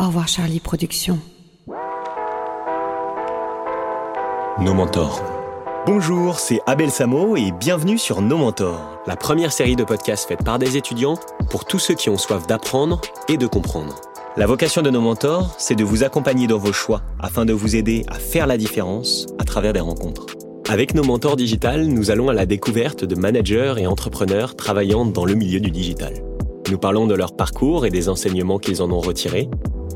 Au revoir Charlie Productions. Nos mentors. Bonjour, c'est Abel Samo et bienvenue sur Nos mentors, la première série de podcasts faite par des étudiants pour tous ceux qui ont soif d'apprendre et de comprendre. La vocation de nos mentors, c'est de vous accompagner dans vos choix afin de vous aider à faire la différence à travers des rencontres. Avec nos mentors digital, nous allons à la découverte de managers et entrepreneurs travaillant dans le milieu du digital. Nous parlons de leur parcours et des enseignements qu'ils en ont retirés,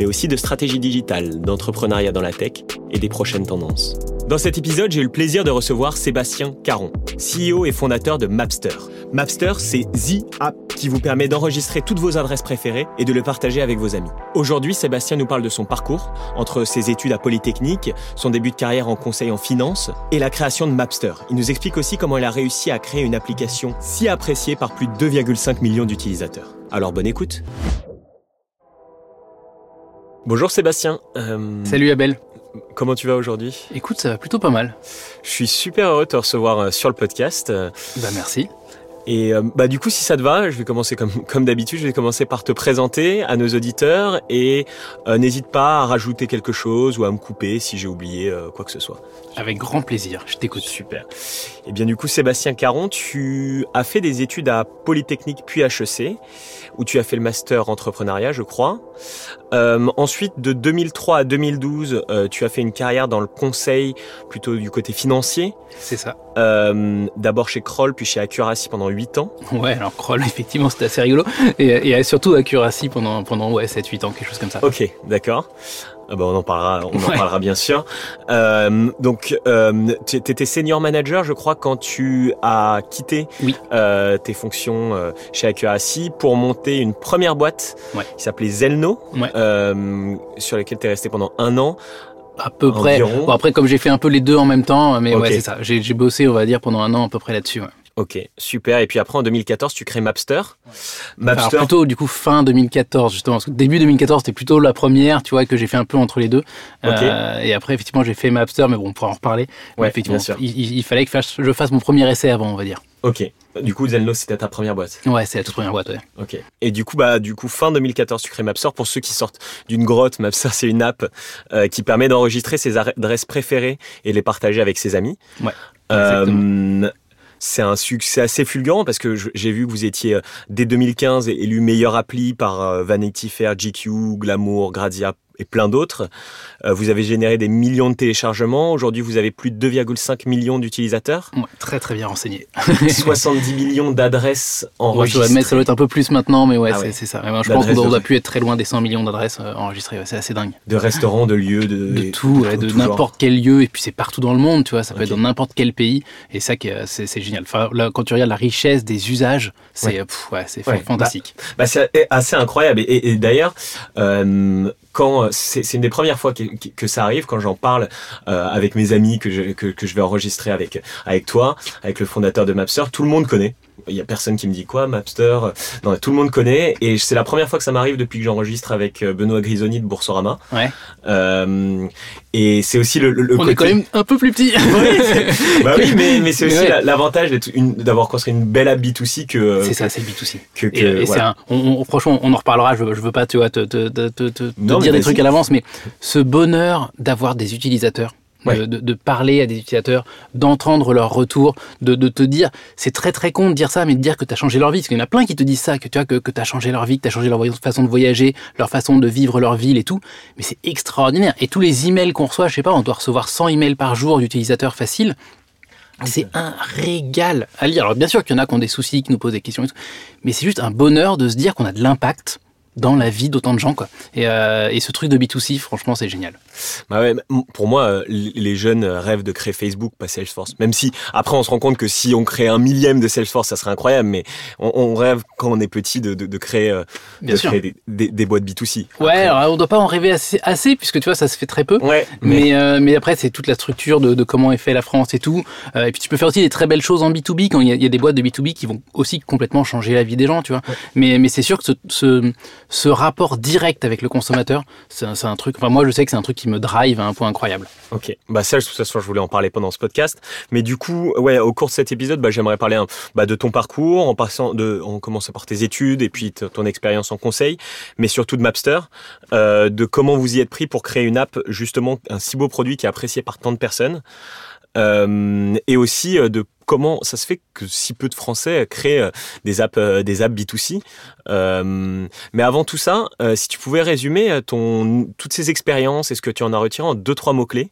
mais aussi de stratégie digitale, d'entrepreneuriat dans la tech et des prochaines tendances. Dans cet épisode, j'ai eu le plaisir de recevoir Sébastien Caron, CEO et fondateur de Mapster. Mapster, c'est The App qui vous permet d'enregistrer toutes vos adresses préférées et de le partager avec vos amis. Aujourd'hui, Sébastien nous parle de son parcours, entre ses études à Polytechnique, son début de carrière en conseil en finance et la création de Mapster. Il nous explique aussi comment il a réussi à créer une application si appréciée par plus de 2,5 millions d'utilisateurs. Alors bonne écoute. Bonjour Sébastien. Euh, Salut Abel. Comment tu vas aujourd'hui? Écoute, ça va plutôt pas mal. Je suis super heureux de te recevoir euh, sur le podcast. Bah merci. Et euh, bah du coup, si ça te va, je vais commencer comme comme d'habitude. Je vais commencer par te présenter à nos auditeurs et euh, n'hésite pas à rajouter quelque chose ou à me couper si j'ai oublié euh, quoi que ce soit. Avec grand plaisir. Je t'écoute. Super. Et eh bien du coup, Sébastien Caron, tu as fait des études à Polytechnique puis HEC, où tu as fait le master entrepreneuriat, je crois. ensuite, de 2003 à 2012, tu as fait une carrière dans le conseil, plutôt du côté financier. C'est ça. D'abord chez Kroll, puis chez Accuracy pendant 8 ans. Ouais, alors Kroll, effectivement, c'était assez rigolo. Et, et surtout Accuracy pendant, pendant ouais, 7-8 ans, quelque chose comme ça. Ok, d'accord. Ah bah on en parlera, on en parlera bien sûr. Euh, donc, euh, tu étais senior manager, je crois, quand tu as quitté oui. euh, tes fonctions euh, chez Accuracy pour monter une première boîte ouais. qui s'appelait Zelno, ouais. euh, sur laquelle tu es resté pendant un an. À peu près. Bon, après, comme j'ai fait un peu les deux en même temps, mais okay. ouais, c'est ça. J'ai bossé, on va dire, pendant un an à peu près là-dessus. Ok, super. Et puis après, en 2014, tu crées Mapster. Ouais. Mapster. Alors plutôt, du coup, fin 2014, justement. Parce que début 2014, c'était plutôt la première, tu vois, que j'ai fait un peu entre les deux. Okay. Euh, et après, effectivement, j'ai fait Mapster, mais bon, on pourra en reparler. Ouais, effectivement, bien sûr. Il, il, fallait que je fasse mon premier essai avant, on va dire. Ok. Du coup, Zelno, c'était ta première boîte. Ouais, c'est la toute première boîte, ouais. Ok. Et du coup, bah, du coup, fin 2014, tu crées Mapster. Pour ceux qui sortent d'une grotte, Mapster, c'est une app euh, qui permet d'enregistrer ses adresses préférées et les partager avec ses amis. Ouais. Euh, c'est un succès assez fulgurant parce que j'ai vu que vous étiez dès 2015 élu meilleur appli par euh, Vanity Fair, GQ, Glamour, Grazia et plein d'autres. Euh, vous avez généré des millions de téléchargements. Aujourd'hui, vous avez plus de 2,5 millions d'utilisateurs. Ouais, très très bien renseigné. 70 millions d'adresses enregistrées. Ouais, admettre, ça doit être un peu plus maintenant, mais ouais, ah ouais. c'est ça. je pense qu'on doit plus être très loin des 100 millions d'adresses euh, enregistrées. C'est assez dingue. De restaurants, de lieux, de, de tout, de, de n'importe quel lieu. Et puis c'est partout dans le monde, tu vois. Ça peut être dans n'importe quel pays. Et ça, est- c'est génial. Enfin, là, quand tu regardes la richesse des usages, c'est Ouais. fantastique. Bah, c'est assez incroyable. Et, et- et d'ailleurs, euh, quand c'est c'est une des premières fois que, ça arrive, quand j'en parle euh, avec mes amis que je, que, que je vais enregistrer avec avec toi, avec le fondateur de Mapster, tout le monde connaît. Il y a personne qui me dit quoi, Mapster. Non, tout le monde connaît. Et c'est la première fois que ça m'arrive depuis que j'enregistre avec euh, Benoît Grisoni de Boursorama. Ouais. Euh, et c'est aussi le, le, On côté... est quand même un peu plus petit. Oui, bah oui, mais, mais c'est aussi Ouais. l'avantage d'avoir construit une belle app B2C que. c'est ça, c'est le B2C. Que, que, Et, et c'est voilà. un, on, on- franchement, on en reparlera. Je, je veux pas, tu vois, te, te, te, te, te Non, mais dire des trucs à l'avance, mais ce bonheur d'avoir des utilisateurs. Ouais. De, de, de parler à des utilisateurs, d'entendre leur retour, de, de te dire, c'est très très con de dire ça, mais de dire que tu as changé leur vie, parce qu'il y en a plein qui te disent ça, que tu vois, que, que tu as changé leur vie, que tu as changé leur façon de voyager, leur façon de vivre leur ville et tout, mais c'est extraordinaire. Et tous les emails qu'on reçoit, je sais pas, on doit recevoir 100 emails par jour d'utilisateurs faciles, c'est un régal à lire. Alors bien sûr qu'il y en a qui ont des soucis, qui nous posent des questions, et tout, mais c'est juste un bonheur de se dire qu'on a de l'impact dans la vie d'autant de gens. Quoi. Et, euh, et ce truc de B2C, franchement, c'est génial. Bah ouais, pour moi, euh, les jeunes rêvent de créer Facebook, pas Salesforce. Même si, après, on se rend compte que si on crée un millième de Salesforce, ça serait incroyable. Mais on, on rêve, quand on est petit, de, de, de créer, euh, Bien de sûr. créer des, des, des boîtes B2C. Ouais, alors on doit pas en rêver assez, assez puisque tu vois, ça se fait très peu. Ouais, mais, Mais, euh, mais après, c'est toute la structure de, de comment est fait la France et tout. Euh, et puis tu peux faire aussi des très belles choses en B2B quand il y, a, il y a des boîtes de B2B qui vont aussi complètement changer la vie des gens, tu vois. Mais, mais c'est sûr que ce, ce, ce rapport direct avec le consommateur, c'est un, truc. Enfin, moi, je sais que c'est un truc qui me drive à un point incroyable. Ok. Bah ça, de toute façon, je voulais en parler pendant ce podcast. Mais du coup, ouais, au cours de cet épisode, bah, j'aimerais parler bah, de ton parcours, en passant de, en commençant par tes études et puis ton expérience en conseil, mais surtout de Mapster, euh, de comment vous y êtes pris pour créer une app, justement, un si beau produit qui est apprécié par tant de personnes. Euh, et aussi euh, de comment ça se fait que si peu de Français créent euh, des apps, des apps B2C. mais avant tout ça, si tu pouvais résumer ton, toutes ces expériences et ce que tu en as retiré en deux, trois mots-clés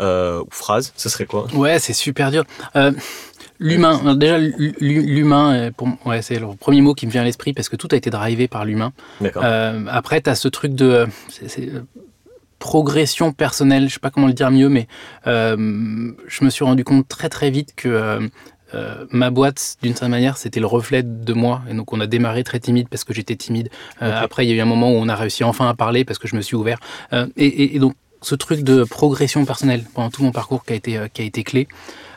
ou phrases, ce serait quoi? Ouais, c'est super dur. L'humain, déjà l'humain, ouais, c'est le premier mot qui me vient à l'esprit parce que tout a été drivé par l'humain. Euh, après, tu as ce truc de progression personnelle, je sais pas comment le dire mieux, mais euh, je me suis rendu compte très très vite que euh, euh, ma boîte, d'une certaine manière, c'était le reflet de moi. Et donc, on a démarré très timide parce que j'étais timide. Après, il y a eu un moment où on a réussi enfin à parler parce que je me suis ouvert. Et, donc, ce truc de progression personnelle pendant tout mon parcours qui a été, qui a été clé.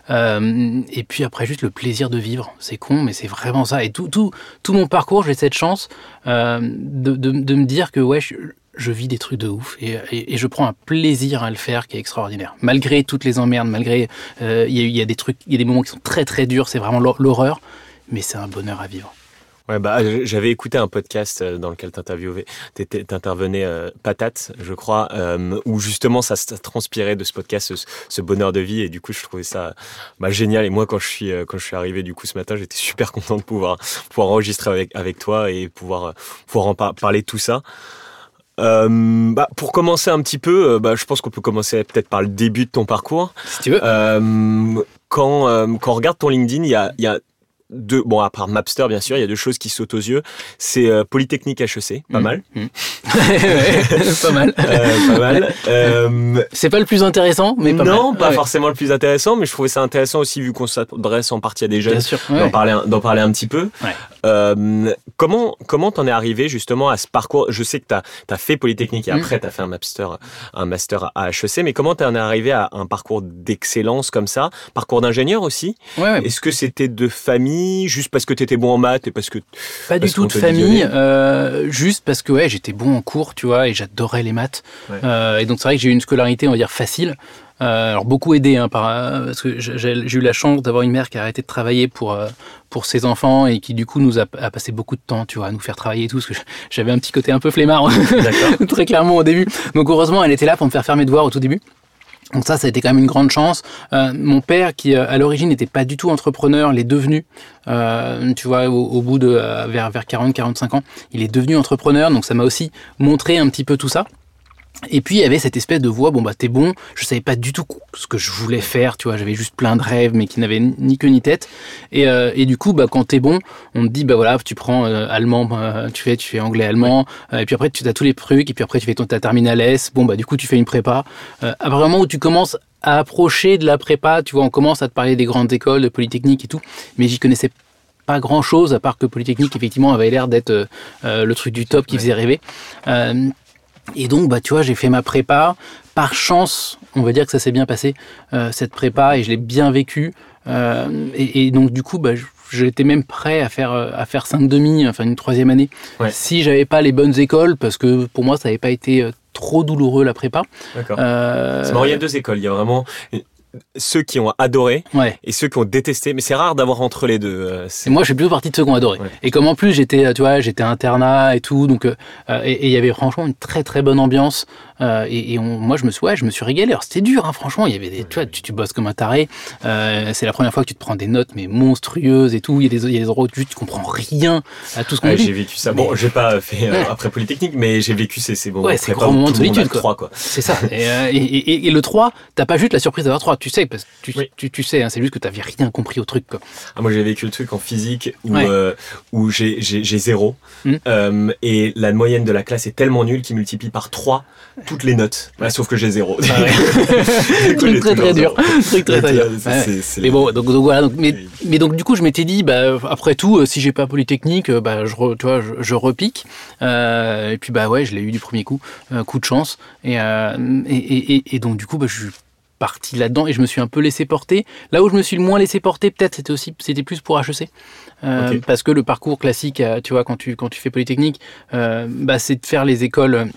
et puis après, juste le plaisir de vivre. C'est con, mais c'est vraiment ça. Et tout, tout, tout mon parcours, j'ai cette chance de, de, de, me dire que ouais, je, je vis des trucs de ouf et, je prends un plaisir à le faire qui est extraordinaire. Malgré toutes les emmerdes, malgré euh, il y, a des trucs, il y a des moments qui sont très très durs, c'est vraiment l'horreur, mais c'est un bonheur à vivre. Ouais, bah, j'avais écouté un podcast euh, dans lequel t'intervenais euh, Patate, je crois, où justement ça, transpirait de ce podcast, ce, bonheur de vie, et du coup je trouvais ça bah, génial. Et moi, quand je suis quand je suis arrivé du coup ce matin, j'étais super content de pouvoir pouvoir enregistrer avec avec toi et pouvoir pouvoir en parler tout ça. Euh, bah, pour commencer un petit peu, euh, bah, je pense qu'on peut commencer peut-être par le début de ton parcours. Si tu veux. Euh, quand, euh, quand on regarde ton LinkedIn, il y a, y a deux, bon, à part Mapster, bien sûr, il y a deux choses qui sautent aux yeux. C'est euh, Polytechnique HEC, pas mmh. mal. Mmh. pas mal. Euh, pas mal. Euh, c'est pas le plus intéressant, mais pas Non, pas forcément le plus intéressant, mais je trouvais ça intéressant aussi, vu qu'on s'adresse en partie à des jeunes, d'en parler, parler un petit peu. comment comment t'en es arrivé justement à ce parcours? Je sais que tu as, fait Polytechnique et mmh. après tu as fait un master, un master à HEC, mais comment t'en es arrivé à un parcours d'excellence comme ça? Parcours d'ingénieur aussi? Est-ce que c'était de famille? Juste parce que tu étais bon en maths et parce que. Pas du tout de famille, euh, juste parce que ouais, j'étais bon en cours, tu vois, et j'adorais les maths. Euh, et donc c'est vrai que j'ai eu une scolarité, on va dire, facile. Euh, alors beaucoup aidé, hein, par, parce que j'ai eu la chance d'avoir une mère qui a arrêté de travailler pour, pour ses enfants et qui du coup nous a, passé beaucoup de temps, tu vois, à nous faire travailler et tout, parce que j'avais un petit côté un peu flemmard, très clairement au début. Donc heureusement, elle était là pour me faire faire mes devoirs au tout début. Donc ça, ça a été quand même une grande chance. Euh, mon père, qui euh, à l'origine n'était pas du tout entrepreneur, l'est devenu. Euh, tu vois, au, bout de vers vers 40-45 ans, il est devenu entrepreneur. Donc ça m'a aussi montré un petit peu tout ça. Et puis il y avait cette espèce de voix, bon bah t'es bon, je savais pas du tout ce que je voulais faire, tu vois, j'avais juste plein de rêves mais qui n'avaient ni queue ni tête. Et, euh, et du coup, bah quand t'es bon, on te dit bah voilà, tu prends euh, allemand, euh, tu fais tu fais anglais allemand, et puis après tu as tous les trucs, et puis après tu fais ton ta terminale S, bon bah du coup tu fais une prépa. à moment où tu commences à approcher de la prépa, tu vois, on commence à te parler des grandes écoles, de polytechnique et tout, mais j'y connaissais pas grand chose à part que Polytechnique effectivement avait l'air d'être le truc du top qui faisait rêver. Et donc, bah, tu vois, j'ai fait ma prépa. Par chance, on va dire que ça s'est bien passé, euh, cette prépa, et je l'ai bien vécu. Euh, et, donc, du coup, bah, j'étais même prêt à faire, à faire 5 demi, enfin une troisième année, si j'avais pas les bonnes écoles, parce que pour moi, ça n'avait pas été euh, trop douloureux la prépa. D'accord. Euh... il y a deux écoles. Il y a vraiment ceux qui ont adoré et ceux qui ont détesté. Mais c'est rare d'avoir entre les deux. Euh, et moi, je suis plutôt partie de ceux qui ont adoré. Et comme en plus j'étais, tu vois, j'étais internat et tout, donc euh, et il y avait franchement une très très bonne ambiance. Euh, et, moi, je me suis, ouais, je me suis régalé. Alors, c'était dur, hein, franchement. Il y avait des, tu vois, tu, bosses comme un taré. Euh, c'est la première fois que tu te prends des notes, mais monstrueuses et tout. Il y a des, il y a des endroits où tu, tu comprends rien à tout ce qu'on ouais, J'ai vécu ça. Bon, j'ai pas fait euh, après Polytechnique, mais j'ai vécu ces, ces moments. Ouais, c'est grands moments de solitude, quoi. quoi. C'est ça. et, et, le 3, t'as pas juste la surprise d'avoir 3. Tu sais, parce que tu, tu, sais, hein, c'est juste que t'avais rien compris au truc, quoi. Ah, moi, j'ai vécu le truc en physique où, où j'ai zéro. Hum. et la moyenne de la classe est tellement nulle qu'il multiplie par 3 toutes les notes. sauf que j'ai zéro. Ah truc très très dur. Truc très très dur. Mais bon, donc, voilà. Donc, mais, mais, donc du coup, je m'étais dit, bah, après tout, euh, si j'ai pas Polytechnique, euh, bah, je, tu vois, je, repique. Euh, et puis bah ouais, je l'ai eu du premier coup, coup de chance. Et, et, et, et, donc du coup, bah, je parti là-dedans et je me suis un peu laissé porter. Là où je me suis le moins laissé porter, peut-être, c'était aussi, c'était plus pour HEC. Euh, Parce que le parcours classique, tu vois, quand tu, quand tu fais Polytechnique, bah, c'est de faire les écoles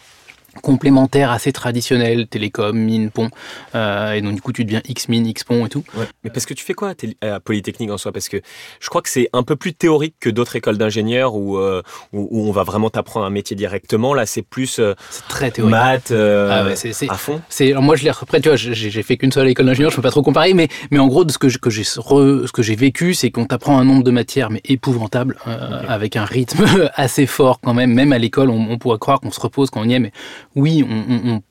complémentaires assez traditionnels, télécom, mine, pont, euh, et donc du coup tu deviens X-mine, X-pont et tout. Ouais. Mais parce que tu fais quoi à Polytechnique en soi? Parce que je crois que c'est un peu plus théorique que d'autres écoles d'ingénieurs où, euh, où, où, on va vraiment t'apprendre un métier directement. Là c'est plus euh, c'est très théorique. maths euh, ah ouais, à fond. C'est, alors moi je l'ai après tu vois j'ai, fait qu'une seule école d'ingénieur, je peux pas trop comparer, mais, mais en gros de ce que, que j'ai ce que j'ai vécu, c'est qu'on t'apprend un nombre de matières mais épouvantable, euh, okay. avec un rythme assez fort quand même. Même à l'école, on, on pourrait croire qu'on se repose quand on y est, mais oui, on, on,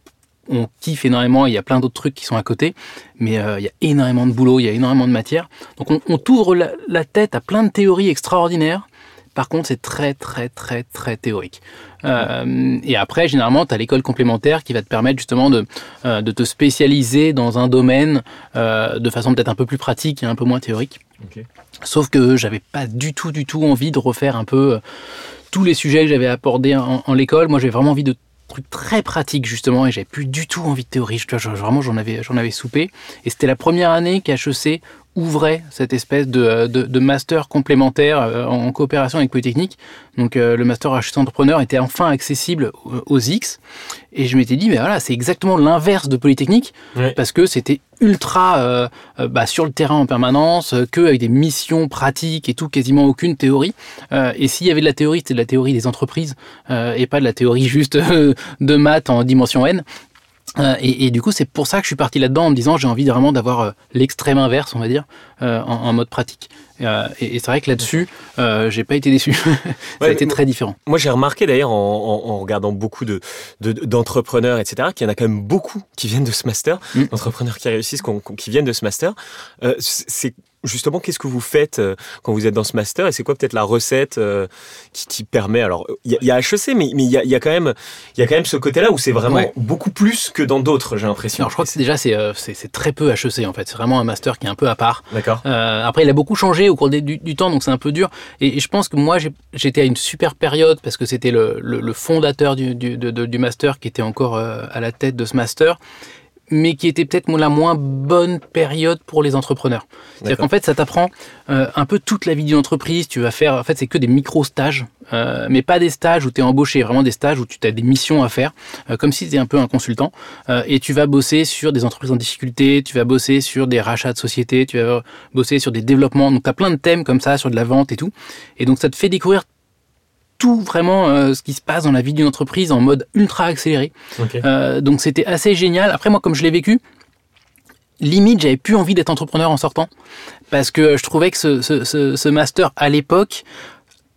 on, kiffe énormément, il y a plein d'autres trucs qui sont à côté, mais euh, il y a énormément de boulot, il y a énormément de matière. Donc on, on t'ouvre la, la, tête à plein de théories extraordinaires. Par contre, c'est très, très, très, très théorique. Euh, et après, généralement, tu as l'école complémentaire qui va te permettre justement de, euh, de te spécialiser dans un domaine de façon peut-être un peu plus pratique et un peu moins théorique. Okay. Sauf que j'avais pas du tout, du tout envie de refaire un peu tous les sujets que j'avais abordés en, en l'école. Moi, j'avais vraiment envie de truc très pratique justement et j'avais plus du tout envie de théorie. Je, vraiment j'en avais j'en avais soupé et c'était la première année qu'HEC ouvrait cette espèce de, de, de master complémentaire euh, en coopération avec Polytechnique. Donc euh, le master HEC entrepreneur était enfin accessible aux X et je m'étais dit mais voilà c'est exactement l'inverse de Polytechnique ouais. parce que c'était ultra euh, bah, sur le terrain en permanence, euh, que avec des missions pratiques et tout, quasiment aucune théorie. Euh, et s'il y avait de la théorie, c'était de la théorie des entreprises euh, et pas de la théorie juste de maths en dimension n. Euh, et, et, du coup, c'est pour ça que je suis parti là-dedans en me disant j'ai envie vraiment d'avoir euh, l'extrême inverse, on va dire, euh, en, en, mode pratique. et, et c'est vrai que là-dessus, j'ai pas été déçu. ça ouais, a été très différent. Moi, j'ai remarqué d'ailleurs en, en, en, regardant beaucoup de, de, d'entrepreneurs, etc., qu'il y en a quand même beaucoup qui viennent de ce master, mm. d'entrepreneurs qui réussissent, qui viennent de ce master. c'est justement, qu'est-ce que vous faites quand vous êtes dans ce master et c'est quoi peut-être la recette euh, qui, qui, permet Alors, il y, y, a HEC, mais il y a, y a, quand même, il y a quand même ce côté-là où c'est vraiment ouais. beaucoup plus que dans d'autres, j'ai l'impression. Alors, je crois que c'est déjà c'est euh, très peu HEC en fait. C'est vraiment un master qui est un peu à part. D'accord. Euh, après, il a beaucoup changé au cours du, du temps, donc c'est un peu dur. Et, et je pense que moi, j'étais à une super période parce que c'était le, le, le, fondateur du, du, de, du, master qui était encore euh, à la tête de ce master mais qui était peut-être la moins bonne période pour les entrepreneurs. C'est-à-dire qu'en fait, ça t'apprend euh, un peu toute la vie d'une entreprise. Tu vas faire, en fait, c'est que des micro-stages, euh, mais pas des stages où tu es embauché, vraiment des stages où tu as des missions à faire, euh, comme si tu étais un peu un consultant. Et tu vas bosser sur des entreprises en difficulté, tu vas bosser sur des rachats de sociétés, tu vas bosser sur des développements. Donc, tu as plein de thèmes comme ça, sur de la vente et tout. Et donc, ça te fait découvrir tout vraiment euh, ce qui se passe dans la vie d'une entreprise en mode ultra accéléré. Okay. Euh, donc c'était assez génial. Après moi, comme je l'ai vécu, limite j'avais plus envie d'être entrepreneur en sortant parce que je trouvais que ce, ce, ce, ce master à l'époque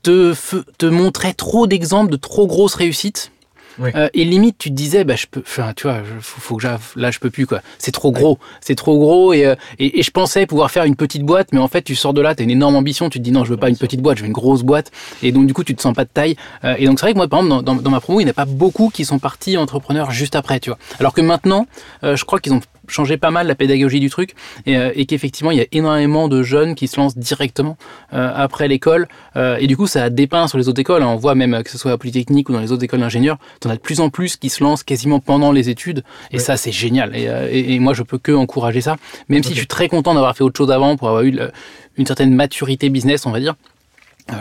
te, te montrait trop d'exemples de trop grosses réussites Euh, et limite, tu te disais, bah, je peux, tu vois, faut, là, je peux plus, quoi. C'est trop gros. C'est trop gros. Et, euh, et, et, je pensais pouvoir faire une petite boîte, mais en fait, tu sors de là, tu as une énorme ambition, tu te dis, non, je veux pas une petite boîte, je veux une grosse boîte. Et donc, du coup, tu te sens pas de taille. Euh, et donc, c'est vrai que moi, par exemple, dans, ma promo, il n'y a pas beaucoup qui sont partis entrepreneurs juste après, tu vois. Alors que maintenant, je crois qu'ils ont changé pas mal la pédagogie du truc. Et, euh, et qu'effectivement il y a énormément de jeunes qui se lancent directement euh, après l'école. Euh, et du coup ça a dépeint sur les autres écoles on voit même que ce soit à Polytechnique ou dans les autres écoles d'ingénieurs t'en as de plus en plus qui se lancent quasiment pendant les études. Et ouais. ça c'est génial. Et, et, et, moi je peux que encourager ça. Même okay. si je suis très content d'avoir fait autre chose avant pour avoir eu le, une certaine maturité business on va dire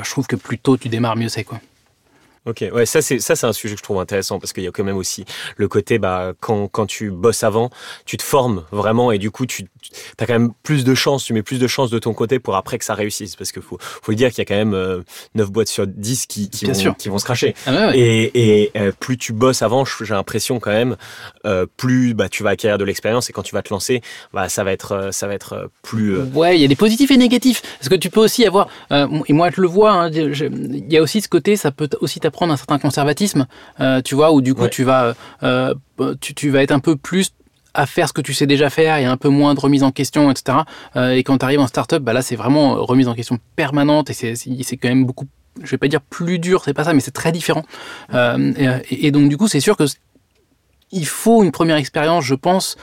je trouve que plus tôt tu démarres mieux c'est quoi Ok, ouais, ça c'est ça c'est un sujet que je trouve intéressant parce qu'il y a quand même aussi le côté bah quand quand tu bosses avant, tu te formes vraiment et du coup tu as quand même plus de chances, tu mets plus de chances de ton côté pour après que ça réussisse parce qu'il faut faut dire qu'il y a quand même euh, 9 boîtes sur 10 qui qui vont sûr. qui vont se cracher. Ah ouais, ouais. Et et euh, plus tu bosses avant, j'ai l'impression quand même euh, plus bah tu vas acquérir de l'expérience et quand tu vas te lancer, bah ça va être euh, ça va être plus euh, Ouais, il y a des positifs et négatifs parce que tu peux aussi avoir et moi je le vois hein, il y a aussi ce côté ça peut aussi prendre un certain conservatisme, euh, tu vois, où du coup ouais. tu vas euh, tu, tu, vas être un peu plus à faire ce que tu sais déjà faire et un peu moins de remise en question, etc. Euh, et quand tu arrives en startup, bah là c'est vraiment remise en question permanente et c'est quand même beaucoup, je vais pas dire plus dur, c'est pas ça, mais c'est très différent. Euh, et, et, donc du coup c'est sûr que il faut une première expérience, je pense.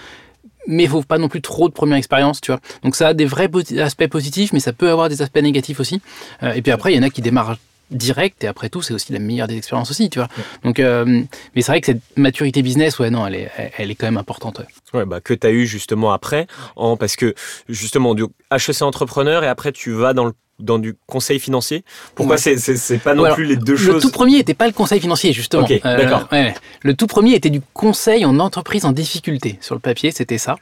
Mais il faut pas non plus trop de première expérience, tu vois. Donc ça a des vrais aspects positifs, mais ça peut avoir des aspects négatifs aussi. Euh, et puis après, il y en a qui démarrent direct et après tout c'est aussi la meilleure des expériences aussi tu vois. Donc euh, mais c'est vrai que cette maturité business ouais non elle est elle est quand même importante ouais, bah que tu as eu justement après en parce que justement du HEC entrepreneur et après tu vas dans le dans du conseil financier Pourquoi c'est c'est pas non plus les deux choses Le tout premier n'était pas le conseil financier justement. Ok, d'accord. Ouais, le tout premier était du conseil en entreprise en difficulté. Sur le papier, c'était ça.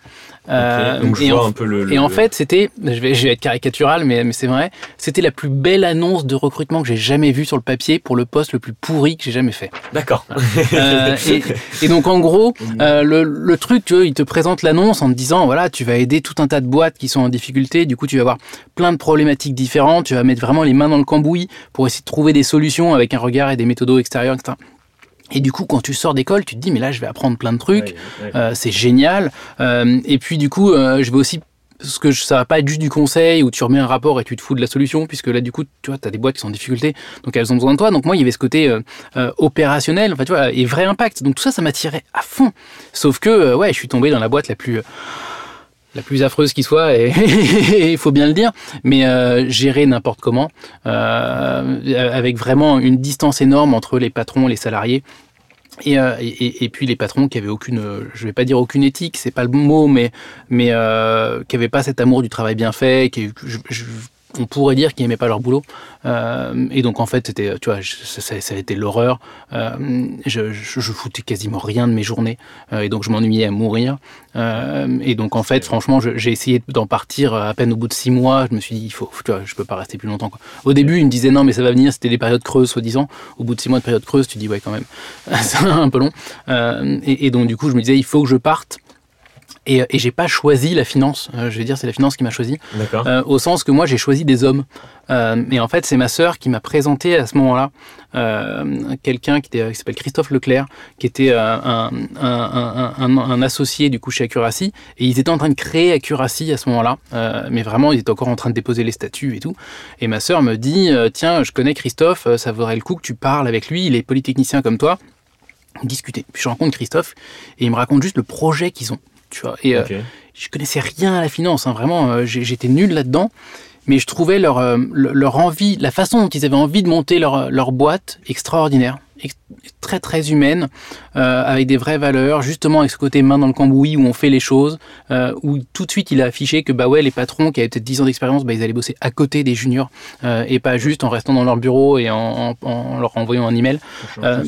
Euh, donc je et vois en, un peu le. Et en fait, c'était, je vais, je vais être caricatural, mais, mais c'est vrai, c'était la plus belle annonce de recrutement que j'ai jamais vue sur le papier pour le poste le plus pourri que j'ai jamais fait. D'accord. Euh, et, et, donc en gros, euh, le, le, truc, tu vois, il te présente l'annonce en te disant, voilà, tu vas aider tout un tas de boîtes qui sont en difficulté. Du coup, tu vas avoir plein de problématiques différentes. Tu vas mettre vraiment les mains dans le cambouis pour essayer de trouver des solutions avec un regard et des méthodos extérieurs, etc. Et du coup, quand tu sors d'école, tu te dis, mais là, je vais apprendre plein de trucs, Ouais, ouais. euh, c'est génial. Euh, et puis, du coup, euh, je vais aussi. Parce que je- ça va pas être juste du conseil où tu remets un rapport et tu te fous de la solution, puisque là, du coup, tu vois, tu as des boîtes qui sont en difficulté, donc elles ont besoin de toi. Donc, moi, il y avait ce côté euh, euh, opérationnel, enfin, tu vois, et vrai impact. Donc, tout ça, ça m'attirait à fond. Sauf que, euh, ouais, je suis tombé dans la boîte la plus. La plus affreuse qui soit, et il faut bien le dire, mais euh, gérer n'importe comment, euh, avec vraiment une distance énorme entre les patrons les salariés. Et, euh, et, puis les patrons qui avaient aucune, je vais pas dire aucune éthique, c'est pas le mot, mais mais qui avaient pas cet amour du travail bien fait, on pourrait dire qu'ils aimaient pas leur boulot. Euh, et donc en fait c'était, tu vois, je- ça, ça- a été l'horreur. Euh, je, foutais quasiment rien de mes journées, Euh, et donc je m'ennuyais à mourir. Et donc en fait franchement j'ai essayé d'en partir à peine au bout de six mois. Je me suis dit il faut, tu vois, je peux pas rester plus longtemps. Au début ils me disaient non mais ça va venir, c'était des périodes creuses soi-disant. Au bout de six mois de période creuse tu dis ouais quand même, c'est un peu long. Et, et donc du coup je me disais il faut que je parte. Et, et j'ai pas choisi la finance. Euh, je vais dire c'est la finance qui m'a choisi. Euh, au sens que moi j'ai choisi des hommes. Euh, et en fait c'est ma sœur qui m'a présenté à ce moment-là euh, quelqu'un qui, s'appelle Christophe Leclerc, qui était un, un, un, un- un associé du coup chez Accuracy. Et ils étaient en train de créer Accuracy à ce moment-là. Mais vraiment ils étaient encore en train de déposer les statuts et tout. Et ma sœur me dit tiens je connais Christophe, ça vaudrait le coup que tu parles avec lui. Il est polytechnicien comme toi. Discuter. Puis je rencontre Christophe et il me raconte juste le projet qu'ils ont. Tu vois. Et, euh, je connaissais rien à la finance, hein, vraiment, euh, j'étais nul là-dedans, mais je trouvais leur, euh, le- leur envie, la façon dont ils avaient envie de monter leur, leur boîte extraordinaire, ex- très très humaine, euh, avec des vraies valeurs, justement avec ce côté main dans le cambouis où on fait les choses, euh, où tout de suite il a affiché que bah ouais, les patrons qui avaient peut-être 10 ans d'expérience, bah, ils allaient bosser à côté des juniors, euh, et pas juste en restant dans leur bureau et en, en- en leur envoyant un email. Euh,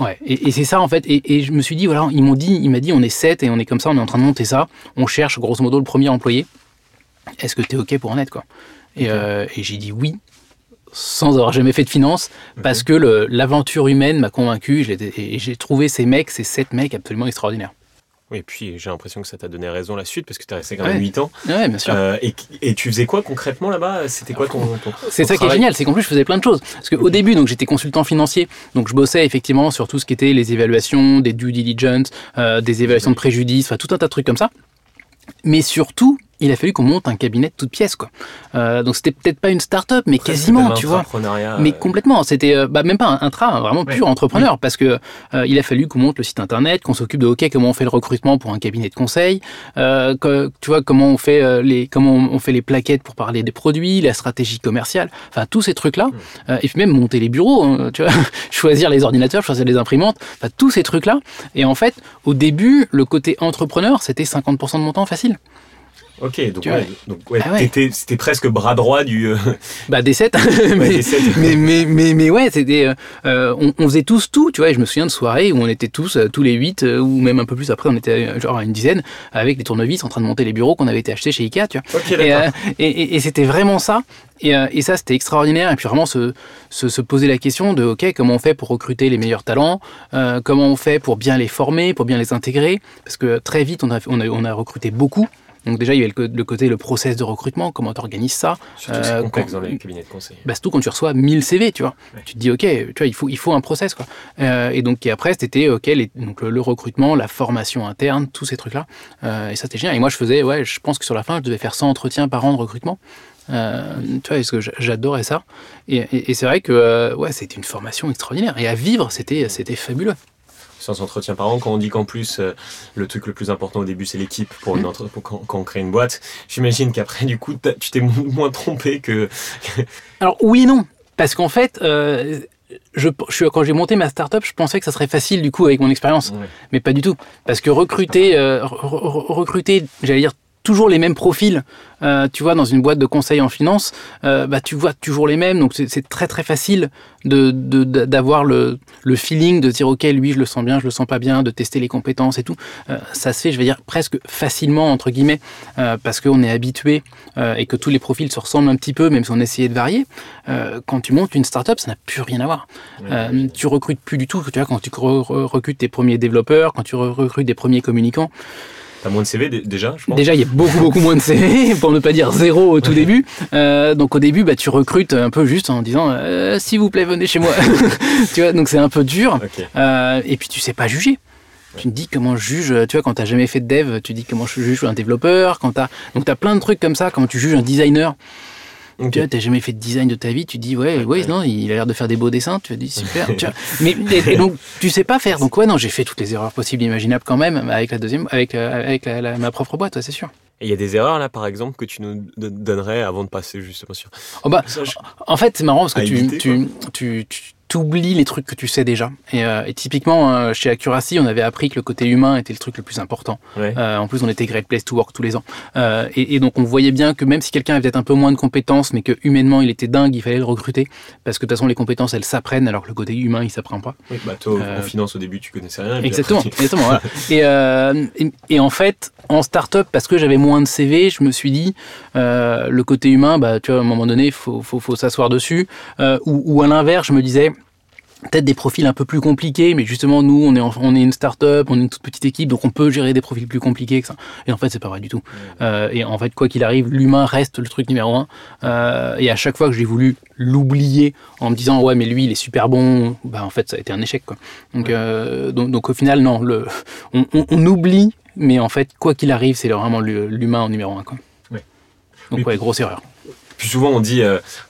Ouais, et, et c'est ça en fait. Et, et je me suis dit, voilà, ils m'ont dit, il m'a dit, on est 7 et on est comme ça, on est en train de monter ça. On cherche grosso modo le premier employé. Est-ce que tu es OK pour en être quoi? Et, euh, et j'ai dit oui, sans avoir jamais fait de finance, parce que l'aventure humaine m'a convaincu. Et j'ai trouvé ces mecs, ces 7 mecs absolument extraordinaires. Oui, et puis j'ai l'impression que ça t'a donné raison la suite parce que tu es resté quand même Ouais. 8 ans. Ouais, bien sûr. Euh, et, et tu faisais quoi concrètement là-bas? C'était quoi ton, ton- C'est ça qui est génial, c'est qu'en plus je faisais plein de choses. Parce qu'au début, donc j'étais consultant financier, donc je bossais effectivement sur tout ce qui était les évaluations, des due diligence, euh, des évaluations de préjudice, enfin tout un tas de trucs comme ça. Mais surtout, il a fallu qu'on monte un cabinet de toutes pièces, quoi. Euh, donc c'était peut-être pas une start-up, mais Presque quasiment, tu vois. Mais euh, complètement, c'était euh, bah, même pas un intra, hein, vraiment Ouais. pur entrepreneur, parce que euh, il a fallu qu'on monte le site internet, qu'on s'occupe de OK, comment on fait le recrutement pour un cabinet de conseil, euh, que, tu vois comment on fait euh, les comment on fait les plaquettes pour parler des produits, la stratégie commerciale, enfin tous ces trucs là, euh, et puis même monter les bureaux, hein, tu vois, choisir les ordinateurs, choisir les imprimantes, enfin tous ces trucs là. Et en fait, au début, le côté entrepreneur, c'était 50% de mon temps facile. Ok, donc, Tu ouais, vois. donc ouais, Ah ouais. c'était presque bras droit du. euh, Bah des 7 ouais, mais, des mais, mais, mais, mais ouais, c'était, euh, euh, on, on faisait tous tout, tu vois, et je me souviens de soirées où on était tous, tous les 8, euh, ou même un peu plus après, on était genre une dizaine, avec des tournevis en train de monter les bureaux qu'on avait été achetés chez Ikea, tu vois. Ok, Et, euh, et, et- et c'était vraiment ça. Et, et ça, c'était extraordinaire. Et puis vraiment se, se, se poser la question de, OK, comment on fait pour recruter les meilleurs talents Euh, Comment on fait pour bien les former, pour bien les intégrer? Parce que très vite, on a, on a, on a recruté beaucoup. Donc déjà, il y avait le, côté, le process de recrutement, comment tu organises ça. Surtout c'est euh, complexe quand- dans les cabinets de conseil. bah, surtout quand tu reçois 1000 CV, tu vois. Ouais. Tu te dis, OK, tu vois, il faut, il faut un process, quoi. Euh, et donc, et après, c'était, OK, les- donc, le, le recrutement, la formation interne, tous ces trucs-là. Euh, et ça, c'était génial. Et moi, je faisais, ouais, je pense que sur la fin, je devais faire 100 entretiens par an de recrutement. Euh, tu vois, parce que j'a- j'adorais ça. Et, et- et c'est vrai que, euh, ouais, c'était une formation extraordinaire. Et à vivre, c'était, c'était fabuleux. Sans entretien par an, quand on dit qu'en plus, euh, le truc le plus important au début, c'est l'équipe pour une entre- pour quand, quand on crée une boîte, j'imagine qu'après, du coup, tu t'es mo- moins trompé que. Alors, oui et non. parce qu'en fait, euh, je, je, quand j'ai monté ma startup, je pensais que ça serait facile du coup avec mon expérience, Ouais. mais pas du tout. Parce que recruter, euh, re- re- recruter, j'allais dire toujours les mêmes profils, euh, tu vois, dans une boîte de conseil en finance, euh, bah tu vois toujours les mêmes, donc c'est très très facile de de- de- d'avoir le le feeling de dire ok lui je le sens bien, je le sens pas bien, de tester les compétences et tout. Euh, ça se fait, je vais dire presque facilement entre guillemets, parce qu'on est habitué et que tous les profils se ressemblent un petit peu, même si on essayait de varier. Quand tu montes une startup, ça n'a plus rien à voir. Tu recrutes plus du tout. Tu vois, quand tu re- re- recrutes tes premiers développeurs, quand tu re- recrutes des premiers communicants, T'as moins de CV dé- déjà, je pense. déjà il y a beaucoup beaucoup moins de CV, pour ne pas dire zéro au tout début. Euh, donc au début, bah, tu recrutes un peu juste en disant euh, s'il vous plaît venez chez moi. tu vois, donc c'est un peu dur. Euh, et puis tu sais pas juger. Tu te dis comment je juge, tu vois, quand t'as jamais fait de dev, tu dis comment je juge un développeur, quand t'as, donc t'as plein de trucs comme ça, comment tu juges un designer. Tu vois, t'as jamais fait de design de ta vie, tu dis ouais, ouais, ouais. non, il a l'air de faire des beaux dessins, tu as dit super. tu vois. Mais et, et donc tu sais pas faire, donc ouais, non, j'ai fait toutes les erreurs possibles et imaginables quand même avec la deuxième, avec euh, avec la- la- ma propre boîte, ouais, c'est sûr. Et il y a des erreurs là, par exemple, que tu nous don- donnerais avant de passer justement sur. Oh bah, Ça, je- En fait, c'est marrant parce que tu, éviter, tu, tu, tu t'oublies les trucs que tu sais déjà. Et, euh, et typiquement, euh, chez Accuracy, on avait appris que le côté humain était le truc le plus important. Ouais. Euh, en plus, on était Great Place to Work tous les ans. Et, et donc, on voyait bien que même si quelqu'un avait peut-être un peu moins de compétences, mais que humainement, il était dingue, il fallait le recruter. Parce que de toute façon, les compétences, elles s'apprennent, alors que le côté humain, il s'apprend pas. Oui, bah toi, en finance au début, tu connaissais rien. Exactement, après, tu- exactement. voilà. Et, et, et en fait, en start-up, parce que j'avais moins de CV, je me suis dit, le côté humain, bah, tu vois, à un moment donné, il faut, faut, faut s'asseoir dessus. Ou, ou à l'inverse, je me disais, peut-être des profils un peu plus compliqués, mais justement, nous, on est, en- on est une start-up, on est une toute petite équipe, donc on peut gérer des profils plus compliqués que ça. Et en fait, c'est pas vrai du tout. Euh, et en fait, quoi qu'il arrive, l'humain reste le truc numéro un. Euh, et à chaque fois que j'ai voulu l'oublier en me disant, ouais, mais lui, il est super bon, bah, en fait, ça a été un échec, quoi. Donc, euh, donc, donc, au final, non, le, on, on- on oublie, mais en fait, quoi qu'il arrive, c'est vraiment l'humain en numéro un, quoi. Ouais. Donc, ouais, grosse erreur. Puis souvent, on dit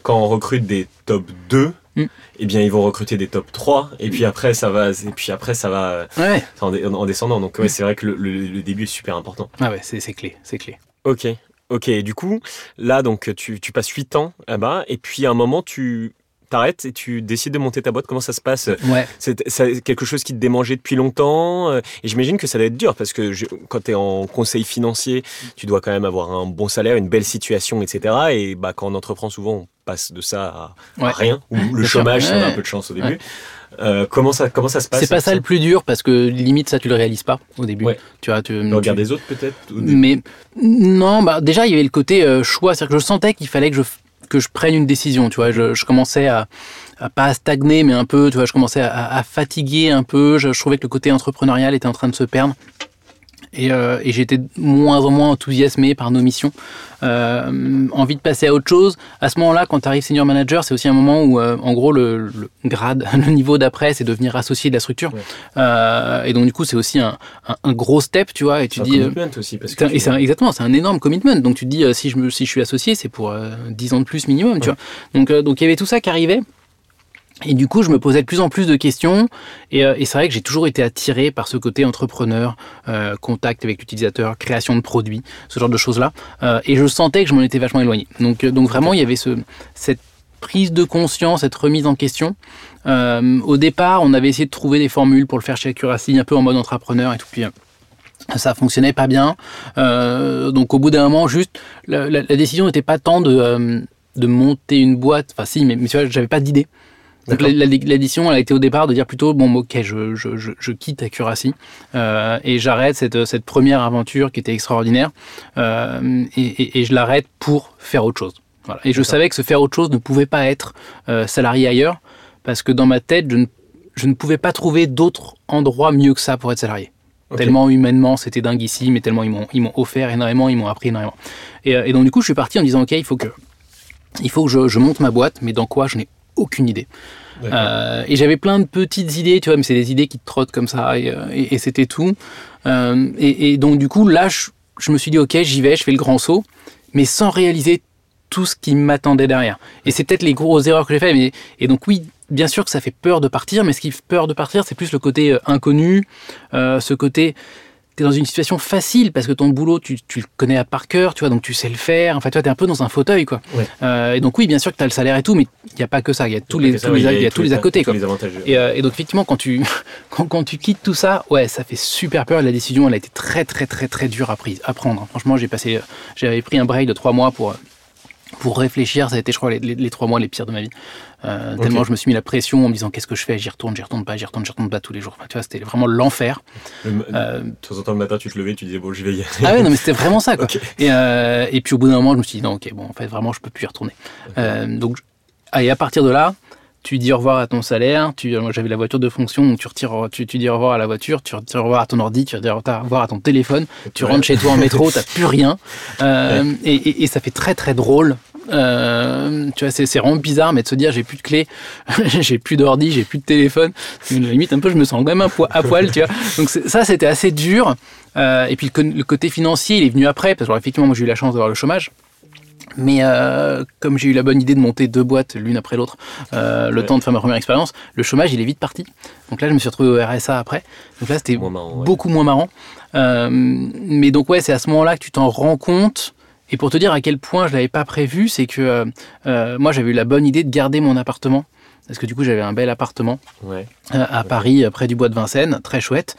quand on recrute des top 2, Mm. eh bien, ils vont recruter des top 3, et puis après, ça va, et puis après, ça va Ouais, en, descendant. Donc, ouais, c'est vrai que le, le- le début est super important. ah ouais, c'est c'est clé, c'est clé. Ok, ok. Du coup, là, donc, tu, tu passes 8 ans là-bas, et puis à un moment, tu t'arrêtes et tu décides de monter ta boîte. Comment ça se passe? Ouais. C'est quelque chose qui te démangeait depuis longtemps euh, Et j'imagine que ça doit être dur parce que je- quand tu es en conseil financier, tu dois quand même avoir un bon salaire, une belle situation, etc. Et bah, quand on entreprend, souvent, on passe de ça à, rien. Ou le chômage, si on a un peu de chance au début. Euh, comment, ça, comment ça se passe? C'est pas ça le plus dur parce que limite ça tu le réalises pas au début. Ouais. Tu vois, tu, Le regard tu- des autres, peut-être Mais non, bah déjà il y avait le côté euh, choix, c'est-à-dire que je sentais qu'il fallait que je que je prenne une décision. Tu vois, je, commençais à, pas à stagner, mais un peu. Tu vois, je commençais à, fatiguer un peu. Je trouvais que le côté entrepreneurial était en train de se perdre. Et, euh, et j'étais moins en moins enthousiasmé par nos missions. Euh, envie de passer à autre chose. À ce moment-là, quand tu arrives senior manager, c'est aussi un moment où, euh, en gros, le, le grade, le niveau d'après, c'est devenir associé de la structure. Ouais. Euh, et donc, du coup, c'est aussi un, un, un gros step, tu vois. Et tu un dis, commitment aussi. Parce que c'est un- tu- et c'est un- exactement, c'est un énorme commitment. Donc tu te dis, si, je me, si je suis associé, c'est pour euh, 10 ans de plus minimum. Tu vois. Donc donc il y avait tout ça qui arrivait. Et du coup, je me posais de plus en plus de questions. Et, euh, c'est vrai que j'ai toujours été attiré par ce côté entrepreneur, euh, contact avec l'utilisateur, création de produits, ce genre de choses-là. Euh, et je sentais que je m'en étais vachement éloigné. Donc, vraiment, il y avait ce, cette prise de conscience, cette remise en question. Au départ, on avait essayé de trouver des formules pour le faire chez Accuracy, un peu en mode entrepreneur et tout. Puis, ça fonctionnait pas bien. Donc au bout d'un moment, juste, la, décision n'était pas tant de, monter une boîte. Enfin si, mais, mais j'avais pas d'idée. Donc la, D'accord. la- la décision, elle a été au départ de dire plutôt, bon, ok, je, je, je, je quitte Accuracy euh, et j'arrête cette, cette première aventure qui était extraordinaire euh, et, et- et je l'arrête pour faire autre chose. Voilà. Et je savais que ce faire autre chose ne pouvait pas être euh, salarié ailleurs parce que dans ma tête, je ne, je ne pouvais pas trouver d'autres endroits mieux que ça pour être salarié. Tellement humainement, c'était dingue ici, mais tellement ils m'ont, ils m'ont offert énormément, ils m'ont appris énormément. Et, euh, et donc du coup, je suis parti en disant, ok, il faut que, il faut que je, je monte ma boîte, mais dans quoi, je n'ai aucune idée. Euh, et j'avais plein de petites idées, tu vois, mais c'est des idées qui te trottent comme ça, et, euh, et- et c'était tout. Euh, et, et donc du coup, là, je, je me suis dit, ok, j'y vais, je fais le grand saut, mais sans réaliser tout ce qui m'attendait derrière. Et c'est peut-être les grosses erreurs que j'ai faites. Mais, et donc oui, bien sûr que ça fait peur de partir, mais ce qui fait peur de partir, c'est plus le côté inconnu, euh, ce côté es dans une situation facile parce que ton boulot, tu, tu, le connais à par cœur, tu vois, donc tu sais le faire. Enfin, tu vois, tu es un peu dans un fauteuil, quoi. Euh, et donc, oui, bien sûr que tu as le salaire et tout, mais il n'y a pas que ça. Il y a tous les, tous les, il y a tous les à côté, quoi. Et, euh, et, donc, effectivement, quand tu, quand, quand, tu quittes tout ça, ouais, ça fait super peur. La décision, elle a été très, très, très, très dure à, prise, à prendre. Franchement, j'ai passé, j'avais pris un break de trois mois pour pour réfléchir, ça a été, je crois, les, trois mois les pires de ma vie. Euh, tellement je me suis mis la pression en me disant qu'est-ce que je fais, j'y retourne, j'y retourne pas, j'y retourne, j'y retourne pas tous les jours. tu vois, c'était vraiment l'enfer. Euh, de temps en temps, le matin, tu te levais, tu disais bon, j'y vais y aller. Ah ouais, non, mais c'était vraiment ça, quoi. et, euh, et, puis au bout d'un moment, je me suis dit non, ok, bon, en fait, vraiment, je peux plus y retourner. donc, et à partir de là, tu dis au revoir à ton salaire, tu, moi j'avais la voiture de fonction, donc tu, retires, tu, tu, dis au revoir à la voiture, tu dis au revoir à ton ordi, tu dis au revoir à ton téléphone, tu rentres chez toi en métro, t'as plus rien. Euh, et, et, et, ça fait très très drôle. Euh, tu vois, c'est vraiment bizarre, mais de se dire j'ai plus de clé, j'ai plus d'ordi, j'ai plus de téléphone. Limite un peu, je me sens quand même un à poil, tu vois. Donc ça, c'était assez dur. Euh, et puis le, côté financier, il est venu après, parce que effectivement, moi j'ai eu la chance d'avoir le chômage. Mais euh, comme j'ai eu la bonne idée de monter deux boîtes l'une après l'autre, euh, le temps de faire ma première expérience, le chômage il est vite parti. Donc là je me suis retrouvé au RSA après. Donc là c'était beaucoup moins marrant. Euh, mais donc ouais c'est à ce moment-là que tu t'en rends compte. Et pour te dire à quel point je l'avais pas prévu, c'est que moi j'avais eu la bonne idée de garder mon appartement parce que du coup j'avais un bel appartement à Paris près du bois de Vincennes, très chouette.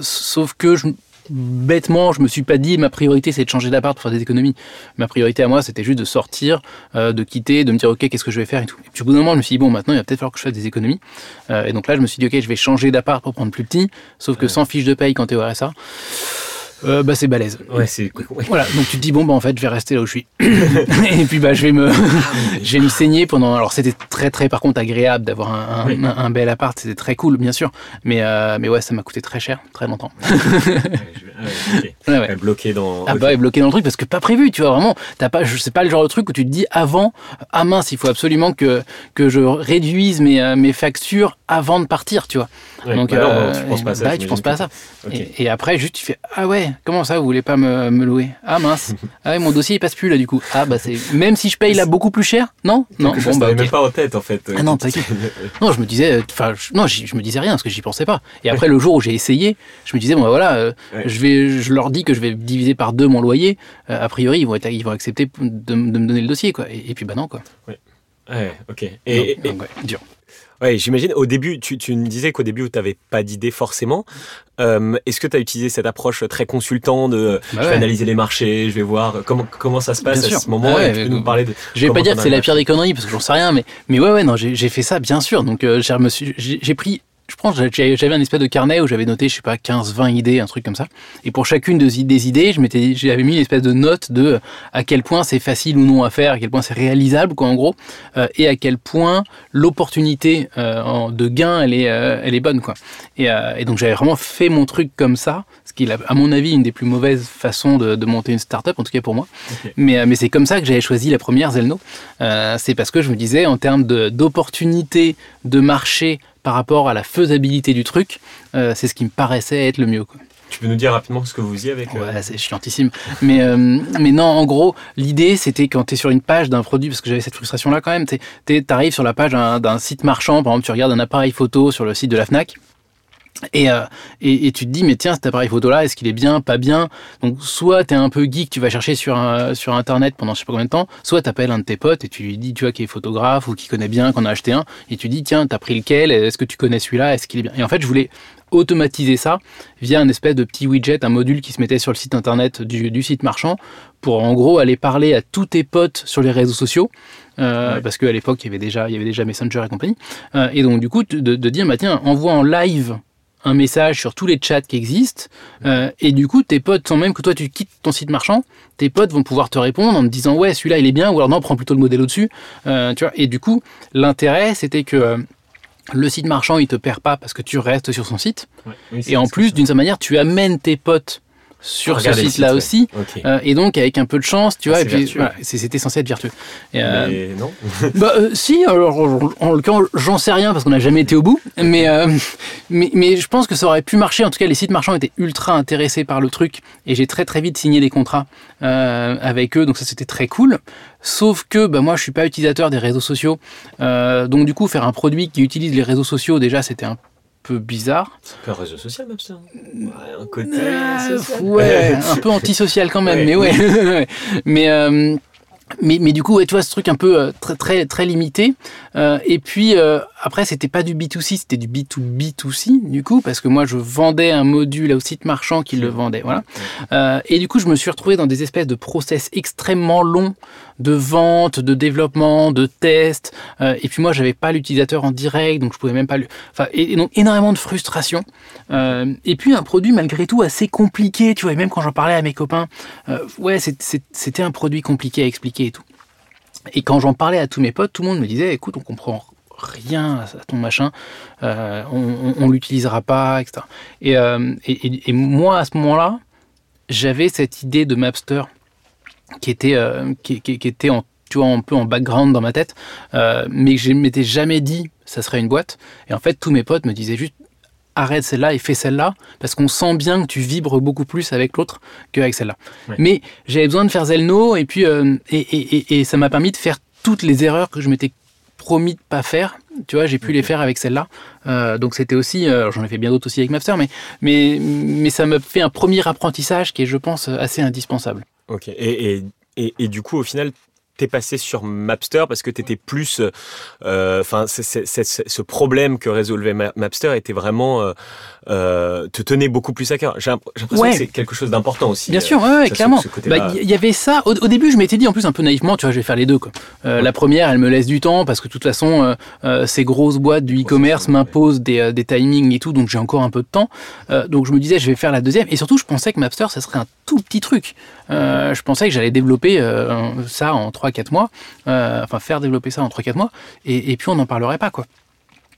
sauf que je, bêtement, je me suis pas dit ma priorité c'est de changer d'appart pour faire des économies. Ma priorité à moi c'était juste de sortir, euh, de quitter, de me dire ok qu'est-ce que je vais faire et tout. Et puis au bout d'un moment je me suis dit bon maintenant il va peut-être falloir que je fasse des économies. Euh, et donc là je me suis dit ok je vais changer d'appart pour prendre plus petit. Sauf que sans fiche de paye quand t'es au RSA. Euh, bah c'est balèze. Ouais, c'est voilà. Donc tu te dis bon bah en fait je vais rester là où je suis. et puis bah je vais me je vais me saigner pendant. Alors c'était très très par contre agréable d'avoir un, un, bel appart, c'était très cool bien sûr. Mais euh, mais ouais ça m'a coûté très cher, très longtemps. ouais, bloqué dans. Ah bah bloqué dans le truc parce que pas prévu, tu vois vraiment. T'as pas, je sais pas le genre de truc où tu te dis avant, ah mince, il faut absolument que que je réduise mes euh, mes factures avant de partir, tu vois. Donc bah euh, tu penses pas à ça. Bah, tu penses pas à ça. Et, après juste tu fais ah ouais, comment ça vous voulez pas me, me louer? Ah mince. ah ouais, mon dossier il passe plus là du coup. Ah bah c'est même si je paye là beaucoup plus cher, non? Non, bon bah même pas en tête en fait. Ah non, non, je me disais enfin non, je me disais rien parce que j'y pensais pas. Et après le jour où j'ai essayé, je me disais bon bah voilà, euh, je vais je leur dis que je vais diviser par deux mon loyer. Euh, a priori, ils vont être, ils vont accepter de, me donner le dossier quoi. Et, puis bah non quoi. Ouais. Ouais, ok. Et, dur. Ouais, j'imagine. Au début, tu, tu me disais qu'au début, tu n'avais pas d'idée forcément. Euh, est-ce que tu as utilisé cette approche très consultant de bah je vais analyser les marchés, je vais voir comment, comment ça se passe à ce moment ouais, tu peux nous parler de Je vais pas dire que c'est la pire des conneries parce que j'en sais rien, mais, mais ouais, ouais, non, j'ai fait ça, bien sûr. Donc, euh, j'ai pris je pense que j'avais un espèce de carnet où j'avais noté, je sais pas, 15, 20 idées, un truc comme ça. Et pour chacune des idées, je m'étais, j'avais mis une espèce de note de à quel point c'est facile ou non à faire, à quel point c'est réalisable, quoi, en gros, euh, et à quel point l'opportunité euh, de gain, elle est, euh, elle est bonne, quoi. Et, et donc j'avais vraiment fait mon truc comme ça, ce qui est, à mon avis, une des plus mauvaises façons de, de monter une startup, en tout cas pour moi. Mais, mais c'est comme ça que j'avais choisi la première Zelno. c'est parce que je me disais, en termes d'opportunité de marché par rapport à la faisabilité du truc, euh, c'est ce qui me paraissait être le mieux. Quoi. Tu peux nous dire rapidement ce que vous faisiez avec euh, Ouais, c'est chiantissime. mais, euh, mais non, en gros, l'idée, c'était quand tu es sur une page d'un produit, parce que j'avais cette frustration-là quand même, tu arrives sur la page d'un site marchand, par exemple, tu regardes un appareil photo sur le site de la FNAC, euh, et, et, tu te dis, mais tiens, cet appareil photo-là, est-ce qu'il est bien, pas bien? Donc, soit tu es un peu geek, tu vas chercher sur, sur Internet pendant je sais pas combien de temps, soit tu appelles un de tes potes et tu lui dis, tu vois, qui est photographe ou qui connaît bien, qu'on a acheté un, et tu dis, tiens, t'as pris lequel? Est-ce que tu connais celui-là? Est-ce qu'il est bien? Et en fait, je voulais automatiser ça via un espèce de petit widget, un module qui se mettait sur le site internet du, du site marchand pour en gros aller parler à tous tes potes sur les réseaux sociaux. Euh, parce qu'à l'époque il y avait déjà il y avait déjà Messenger et compagnie. Euh, et donc du coup de, de dire bah tiens envoie en live un message sur tous les chats qui existent. Euh, et du coup, tes potes, sans même que toi tu quittes ton site marchand, tes potes vont pouvoir te répondre en te disant ouais, celui-là il est bien, ou alors non, prends plutôt le modèle au-dessus. Euh, tu vois. Et du coup, l'intérêt, c'était que euh, le site marchand, il te perd pas parce que tu restes sur son site. et en plus, d'une certaine manière, tu amènes tes potes sur ce site-là aussi. Euh, et donc, avec un peu de chance, tu vois, et puis c'était censé être vertueux. Euh, mais non. bah, euh, si, alors en, l'occurrence, j'en sais rien parce qu'on n'a jamais été au bout, mais, mais, mais je pense que ça aurait pu marcher. En tout cas, les sites marchands étaient ultra intéressés par le truc et j'ai très très vite signé des contrats avec eux, donc ça c'était très cool. Sauf que bah, moi, je suis pas utilisateur des réseaux sociaux, donc du coup, faire un produit qui utilise les réseaux sociaux, déjà, c'était un peu bizarre. C'est un peu un réseau social, Mapster. Ouais, un côté Euh, social. ouais, un peu antisocial quand même, Ouais. mais ouais. mais, euh, mais, mais du coup, ouais, tu vois, ce truc un peu euh, très, très, très limité. Euh, et puis, euh, après, c'était pas du B2C, c'était du B2B2C, du coup, parce que moi, je vendais un module au site marchand qui le vendait, voilà. Euh, et du coup, je me suis retrouvé dans des espèces de process extrêmement longs de vente, de développement, de test. Et puis moi, j'avais pas l'utilisateur en direct, donc je pouvais même pas le. Enfin, et, et donc énormément de frustration. Et puis un produit malgré tout assez compliqué, tu vois. Et même quand j'en parlais à mes copains, ouais, c'était un produit compliqué à expliquer et tout. Et quand j'en parlais à tous mes potes, tout le monde me disait, écoute, on comprend rien à ton machin, euh, on, on, on l'utilisera pas, etc. Et, euh, et, moi, à ce moment-là, j'avais cette idée de Mapster qui était, euh, en, tu vois, un peu en background dans ma tête, mais que je m'étais jamais dit ça serait une boîte. Et en fait, tous mes potes me disaient juste arrête celle-là et fais celle-là, parce qu'on sent bien que tu vibres beaucoup plus avec l'autre qu'avec celle-là. Mais j'avais besoin de faire Zelno, et puis euh, et, et- et- et ça m'a permis de faire toutes les erreurs que je m'étais promis de pas faire. Tu vois, j'ai pu les faire avec celle-là. Euh, donc c'était aussi, euh, j'en ai fait bien d'autres aussi avec Mapster, mais, mais, mais ça m'a fait un premier apprentissage qui est, je pense, assez indispensable. Ok. Et, et, et, et du coup, au final, t'es passé sur Mapster parce que t'étais plus, euh, enfin, ce problème que résolvait Ma- Mapster était vraiment euh, te tenait beaucoup plus à cœur. J'ai l'imp- j'ai l'impression Ouais. que c'est quelque chose d'important aussi. Bien euh, sûr, ouais, clairement. côté-là. Bah, Il y, avait ça. Au, au début, je m'étais dit, en plus, un peu naïvement, tu vois, je vais faire les deux. Quoi. Euh, La première, elle me laisse du temps parce que de toute façon, euh, ces grosses boîtes du e-commerce m'imposent des, des timings et tout, donc j'ai encore un peu de temps. Donc je me disais, je vais faire la deuxième. Et surtout, je pensais que Mapster, ça serait un tout petit truc. Je pensais que j'allais développer ça en 3-4 mois, enfin faire développer ça en 3-4 mois, et, et puis on n'en parlerait pas. quoi.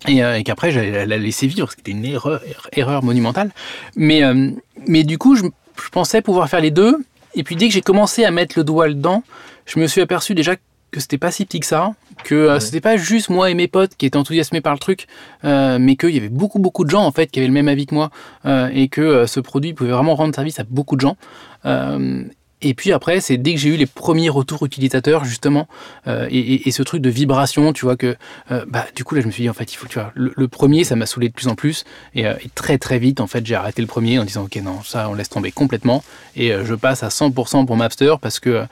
Et, euh, et qu'après j'allais la- la laisser vivre, ce qui était une erreur, erreur monumentale. Mais, euh, mais du coup, je, je pensais pouvoir faire les deux. Et puis dès que j'ai commencé à mettre le doigt dedans, je me suis aperçu déjà que c'était pas si petit que ça, que euh, Ouais. c'était pas juste moi et mes potes qui étaient enthousiasmés par le truc, euh, mais qu'il y avait beaucoup beaucoup de gens en fait qui avaient le même avis que moi et que ce produit pouvait vraiment rendre service à beaucoup de gens. Et puis après, c'est dès que j'ai eu les premiers retours utilisateurs, justement, euh, et, ce truc de vibration, tu vois, que euh, bah, du coup, là, je me suis dit, en fait, il faut, tu vois, le, premier, ça m'a saoulé de plus en plus. Et, euh, et très, très vite, en fait, j'ai arrêté le premier en disant, OK, non, ça, on laisse tomber complètement. Et je passe à 100% pour Mapster parce que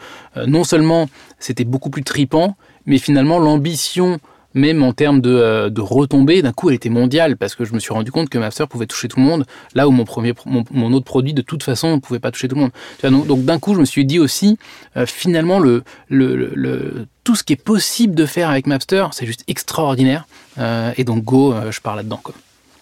non seulement c'était beaucoup plus tripant, mais finalement, l'ambition même en termes de, euh, de retombées, d'un coup, elle était mondiale parce que je me suis rendu compte que Mapster pouvait toucher tout le monde, là où mon premier, mon, mon autre produit, de toute façon, ne pouvait pas toucher tout le monde. Tu vois, donc, donc d'un coup, je me suis dit aussi, euh, finalement, le, le, le- le- tout ce qui est possible de faire avec Mapster, c'est juste extraordinaire. Euh, et donc, go, je pars là-dedans.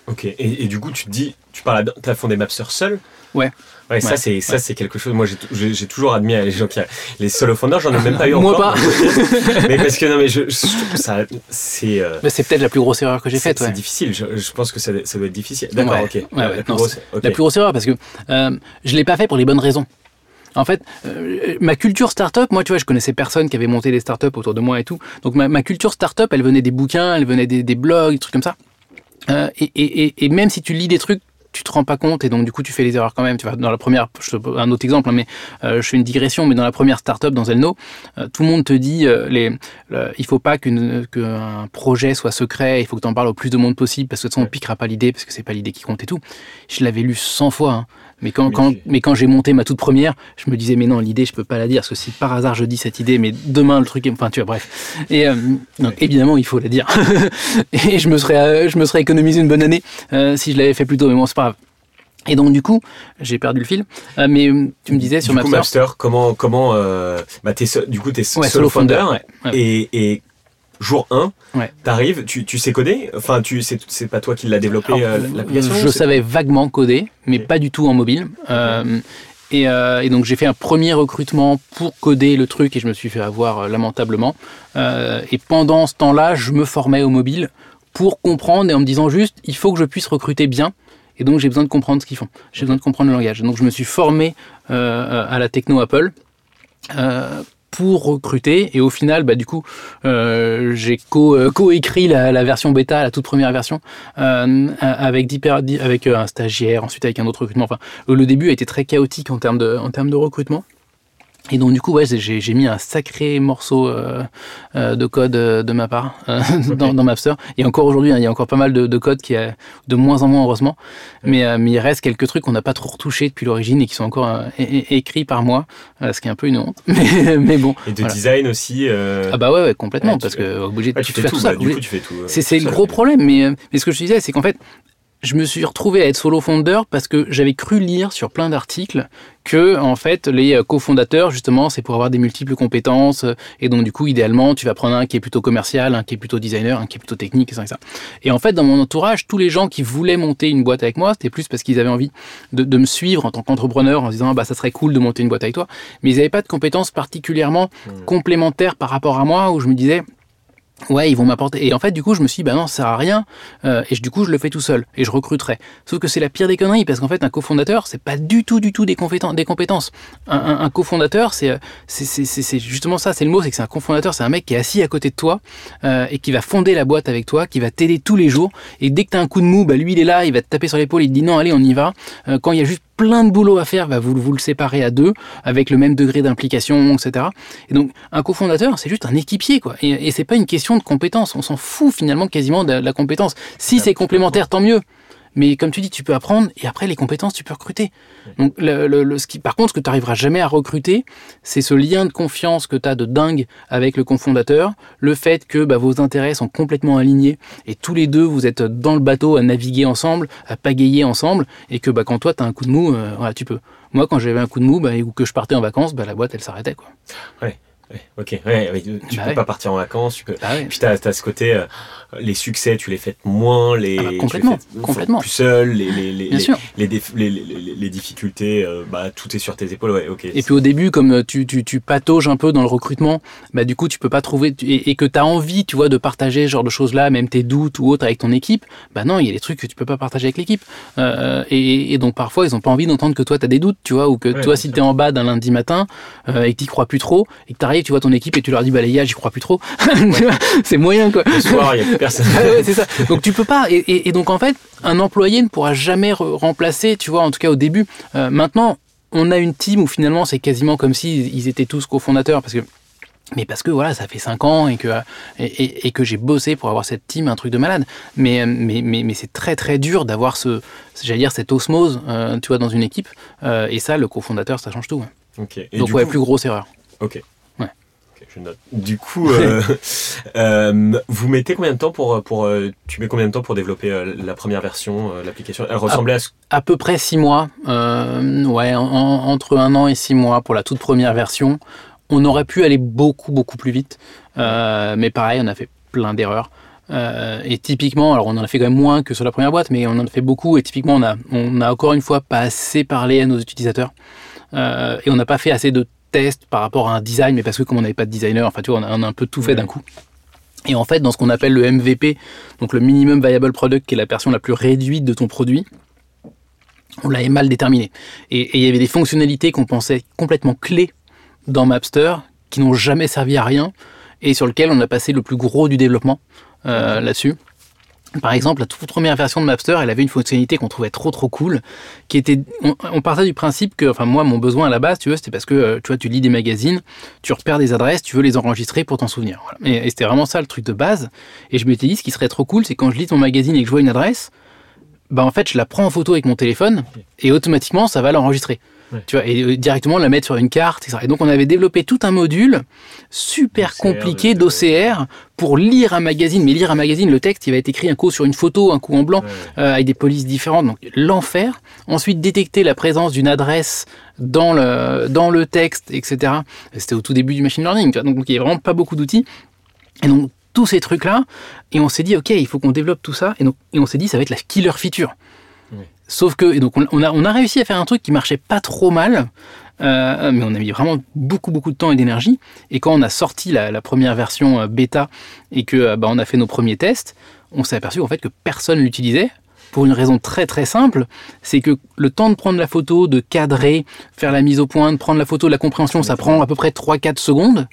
Ok. Et, et du coup, tu te dis, tu parles, à- t'as fondé Mapster seul. Ouais. Ouais, ça Ouais. c'est ça c'est quelque chose. Moi j'ai toujours admiré les gens qui les solo founders. J'en ai même pas eu Moi encore. pas. mais parce que non mais je, je ça c'est euh, c'est peut-être la plus grosse erreur que j'ai faite. c'est difficile. Je, je pense que ça, ça doit être difficile. D'accord. Ouais. Ok. Ouais, La plus Non, grosse. La plus grosse erreur parce que euh, je l'ai pas fait pour les bonnes raisons. En fait, euh, ma culture startup, moi, tu vois, je connaissais personne qui avait monté des startups autour de moi et tout. Donc, ma, ma culture startup, elle venait des bouquins, elle venait des, des blogs, des trucs comme ça. Euh, et, et, et même si tu lis des trucs, tu te rends pas compte et donc du coup tu fais les erreurs quand même. Tu vois, dans la première, je te, un autre exemple, hein, mais euh, je fais une digression, mais dans la première startup dans Zelno, euh, tout le monde te dit euh, les, le- il faut pas qu'un projet soit secret, il faut que tu en parles au plus de monde possible parce que de toute façon on piquera pas l'idée parce que c'est pas l'idée qui compte et tout. Je l'avais lu 100 fois, hein. Mais quand, quand, mais quand j'ai monté ma toute première, je me disais mais non l'idée je peux pas la dire parce que si par hasard je dis cette idée, mais demain le truc, est... enfin tu vois bref. Et euh, donc évidemment il faut la dire. et je me serais, euh, je me serais économisé une bonne année euh, si je l'avais fait plus tôt, mais bon c'est pas grave. Et donc du coup, j'ai perdu le fil. Euh, mais euh, tu me disais sur du coup, Mapster. Mapster, comment comment euh, bah du coup t'es Ouais, solo founder, founder, ouais, ouais. et et jour 1 Ouais. t'arrives, tu, tu sais coder? Enfin, tu c'est c'est pas toi qui l'as développé euh, l'application Je savais vaguement coder, mais pas du tout en mobile. Euh, et, euh, et donc j'ai fait un premier recrutement pour coder le truc et je me suis fait avoir euh, lamentablement. Et pendant ce temps-là, je me formais au mobile pour comprendre et en me disant juste, il faut que je puisse recruter bien. Et donc j'ai besoin de comprendre ce qu'ils font. J'ai besoin de comprendre le langage. Donc je me suis formé à la techno Apple. euh, pour recruter. Et au final bah du coup euh, j'ai euh, co-écrit la, version bêta la toute première version euh, avec avec un stagiaire ensuite avec un autre recrutement. Enfin le début a été très chaotique en termes de recrutement Et donc du coup, ouais, j'ai mis un sacré morceau euh, euh, de code euh, de ma part dans, dans, Mapster. Et encore aujourd'hui, hein, il y a encore pas mal de, de, code qui est de moins en moins heureusement. Mais, mais il reste quelques trucs qu'on n'a pas trop retouchés depuis l'origine et qui sont encore écrits par moi, ce qui est un peu une honte. Mais, mais bon. Et de design aussi. Ah bah ouais, ouais complètement, parce que obligé de tu, fais tout, ça. Bah, du coup, tu fais tout. C'est le gros problème. Mais, mais ce que je disais, c'est qu'en fait, je me suis retrouvé à être solo fondeur parce que j'avais cru lire sur plein d'articles que en fait les cofondateurs justement c'est pour avoir des multiples compétences et donc du coup idéalement tu vas prendre un qui est plutôt commercial, un qui est plutôt designer, un qui est plutôt technique et ça et ça. Et en fait dans mon entourage tous les gens qui voulaient monter une boîte avec moi c'était plus parce qu'ils avaient envie de, me suivre en tant qu'entrepreneur en disant bah ça serait cool de monter une boîte avec toi, mais ils n'avaient pas de compétences particulièrement mmh. complémentaires par rapport à moi où je me disais Ouais, ils vont m'apporter. Et en fait, du coup, je me suis dit, bah non, ça sert à rien. Euh, et du coup, je le fais tout seul. Et je recruterai. Sauf que c'est la pire des conneries, parce qu'en fait, un cofondateur, c'est pas du tout, du tout des, compétences. Un, un, un cofondateur, c'est, c'est, justement ça, c'est le mot, c'est que c'est un cofondateur, c'est un mec qui est assis à côté de toi euh, et qui va fonder la boîte avec toi, qui va t'aider tous les jours. Et dès que t'as un coup de mou, bah lui, il est là, il va te taper sur l'épaule, il te dit non, allez, on y va. Euh, quand il y a juste plein de boulot à faire, bah vous, vous le séparez à deux, avec le même degré d'implication, etc. Et donc, un cofondateur, c'est juste un équipier, quoi. Et, et c'est pas une question de compétence. On s'en fout finalement quasiment de la compétence. Si c'est complémentaire, tant mieux. Mais comme tu dis, tu peux apprendre et après les compétences, tu peux recruter. Donc, le, ce qui, par contre, ce que tu n'arriveras jamais à recruter, c'est ce lien de confiance que tu as de dingue avec le cofondateur, le fait que bah, vos intérêts sont complètement alignés et tous les deux, vous êtes dans le bateau à naviguer ensemble, à pagayer ensemble et que bah, quand toi, tu as un coup de mou, euh, voilà, tu peux. Moi, quand j'avais un coup de mou bah, ou que je partais en vacances, bah, la boîte, elle s'arrêtait. Quoi. Ouais ok, ouais, tu bah peux pas partir en vacances, tu peux. Bah Puis t'as as ce côté, euh, les succès, tu les fais moins, les ah bah, complètement, complètement. plus seul, les les les, les, les, les, difficultés, euh, bah tout est sur tes épaules, ouais, ok. Et puis au début, comme euh, tu, tu, tu patauges un peu dans le recrutement, bah du coup tu peux pas trouver et, et que t'as envie, tu vois, de partager ce genre de choses là, même tes doutes ou autres avec ton équipe, bah non, il y a des trucs que tu peux pas partager avec l'équipe. Euh, et, et, donc parfois ils ont pas envie d'entendre que toi t'as des doutes, tu vois, ou que toi si t'es en bas d'un lundi matin et que t'y crois plus trop et que t'arrives tu vois ton équipe et tu leur dis, bah les gars, j'y crois plus trop. c'est moyen, quoi. Le soir, il n'y a plus personne. c'est ça. Donc tu peux pas. Et, donc en fait, un employé ne pourra jamais remplacer, tu vois, en tout cas au début. Euh, maintenant, on a une team où finalement c'est quasiment comme si ils étaient tous cofondateurs parce que mais parce que voilà, ça fait 5 ans et que, et, que j'ai bossé pour avoir cette team, un truc de malade. Mais, mais, mais, mais c'est très très dur d'avoir ce, j'allais dire, cette osmose, euh, tu vois, dans une équipe. Euh, et ça, le cofondateur, ça change tout. Donc, ouais, plus grosse erreur. Ok. Du coup, euh, euh, vous mettez combien de temps pour, pour euh, tu mets combien de temps pour développer la première version, l'application? Elle ressemblait à, ce... à peu près six mois, ouais, entre un an et six mois pour la toute première version. On aurait pu aller beaucoup beaucoup plus vite, mais pareil, on a fait plein d'erreurs. et typiquement, alors on en a fait quand même moins que sur la première boîte, mais on en a fait beaucoup. Et typiquement, on a, on a encore une fois pas assez parlé à nos utilisateurs. et on n'a pas fait assez de test par rapport à un design, mais parce que comme on n'avait pas de designer, enfin tu vois, on a, un peu tout fait d'un coup. Et en fait, dans ce qu'on appelle le MVP, donc le minimum viable product, qui est la version la plus réduite de ton produit, on l'avait mal déterminé. Et il y avait des fonctionnalités qu'on pensait complètement clés dans Mapster, qui n'ont jamais servi à rien, et sur lesquelles on a passé le plus gros du développement euh, là-dessus. Par exemple, la toute première version de Mapster, elle avait une fonctionnalité qu'on trouvait trop trop cool, qui était, on, partait du principe que, enfin moi, mon besoin à la base, tu vois, c'était parce que, euh, tu vois, tu lis des magazines, tu repères des adresses, tu veux les enregistrer pour t'en souvenir. Et, c'était vraiment ça le truc de base. Et je m'étais dit, ce qui serait trop cool, c'est quand je lis ton magazine et que je vois une adresse, bah en fait, je la prends en photo avec mon téléphone et automatiquement, ça va l'enregistrer. Tu vois, et euh, directement la mettre sur une carte, etc. Et donc on avait développé tout un module super compliqué d'OCR pour lire un magazine. Mais lire un magazine, le texte, il va être écrit un coup sur une photo, un coup en blanc, euh, avec des polices différentes. Donc l'enfer. Ensuite, détecter la présence d'une adresse dans le, dans le texte, etc. C'était au tout début du machine learning. Donc il n'y a vraiment pas beaucoup d'outils. Et donc tous ces trucs-là, et on s'est dit, OK, il faut qu'on développe tout ça. Et, donc, et on s'est dit, ça va être la killer feature. Sauf que, et donc on, a, on a réussi à faire un truc qui marchait pas trop mal, euh, mais on a mis vraiment beaucoup beaucoup de temps et d'énergie. Et quand on a sorti la, première version euh, bêta et que euh, bah, on a fait nos premiers tests, on s'est aperçu en fait que personne l'utilisait. Pour une raison très très simple, c'est que le temps de prendre la photo, de cadrer, faire la mise au point, de prendre la photo, la compréhension, ça prend à peu près 3-4 secondes.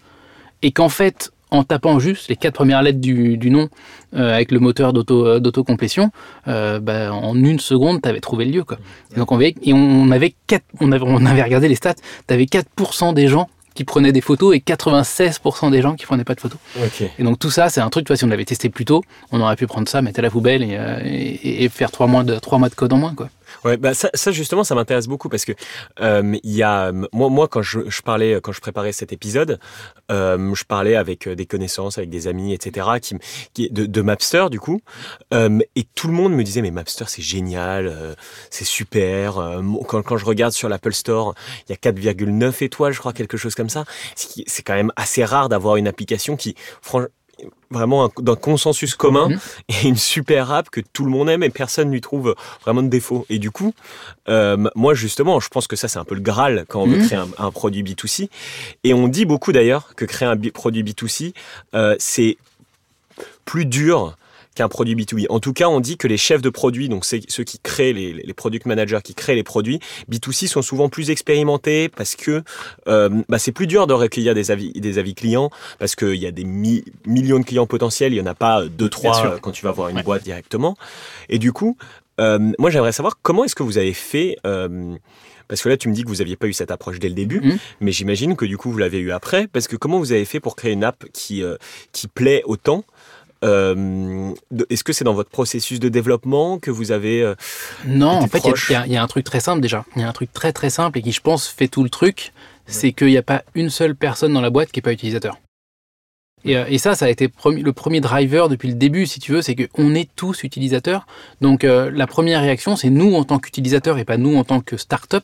Et qu'en fait, en tapant juste les quatre premières lettres du, nom euh, avec le moteur euh, d'autocomplétion, euh, bah, en une seconde, tu avais trouvé le lieu. Quoi. Et donc on avait, et on avait, quatre, on avait, on avait regardé les stats, tu avais 4% des gens qui prenaient des photos et 96% des gens qui prenaient pas de photos. Ok. Et donc tout ça, c'est un truc, tu vois, si on l'avait testé plus tôt, on aurait pu prendre ça, mettre à la poubelle et, euh, et- et faire trois mois, de, trois mois de code en moins. Quoi. Ouais, bah ça, justement, ça m'intéresse beaucoup parce que euh, il y a moi, moi quand je, parlais, quand je préparais cet épisode, euh, je parlais avec euh, des connaissances, avec des amis, etc. Qui, qui de, Mapster du coup, euh, et tout le monde me disait mais Mapster c'est génial, c'est super. quand, je regarde sur l'Apple Store, il y a 4,9 étoiles, je crois quelque chose comme ça. C'est quand même assez rare d'avoir une application qui, franchement vraiment un- d'un consensus commun Mhm. et une super app que tout le monde aime et personne lui trouve vraiment de défaut. Et du coup, euh, moi justement, je pense que ça c'est un peu le graal quand on veut Mhm. créer un, un produit B2C. Et on dit beaucoup d'ailleurs que créer un produit B2C, euh, c'est plus dur qu'un produit B2B. En tout cas, on dit que les chefs de produits, donc c'est ceux qui créent les, les product managers qui créent les produits, B2C sont souvent plus expérimentés parce que euh, bah, c'est plus dur de recueillir des avis, des avis clients parce qu'il y a des mi- millions de clients potentiels, il n'y en a pas deux, trois euh, quand tu vas voir une Ouais. boîte directement. Et du coup, euh, moi j'aimerais savoir comment est-ce que vous avez fait... euh, parce que là, tu me dis que vous n'aviez pas eu cette approche dès le début, Mhm. mais j'imagine que du coup, vous l'avez eu après. Parce que comment vous avez fait pour créer une app qui, euh, qui plaît autant Euh, Est-ce que c'est dans votre processus de développement que vous avez euh, Non, en fait, il y a- y, y un truc très simple déjà. Il y a un truc très très simple et qui, je pense, fait tout le truc. C'est qu'il n'y a pas une seule personne dans la boîte qui n'est pas utilisateur. Et, euh, et ça, ça a été le premier driver depuis le début, si tu veux, c'est qu'on est tous utilisateurs. Donc euh, la première réaction, c'est nous en tant qu'utilisateurs et pas nous en tant que start-up.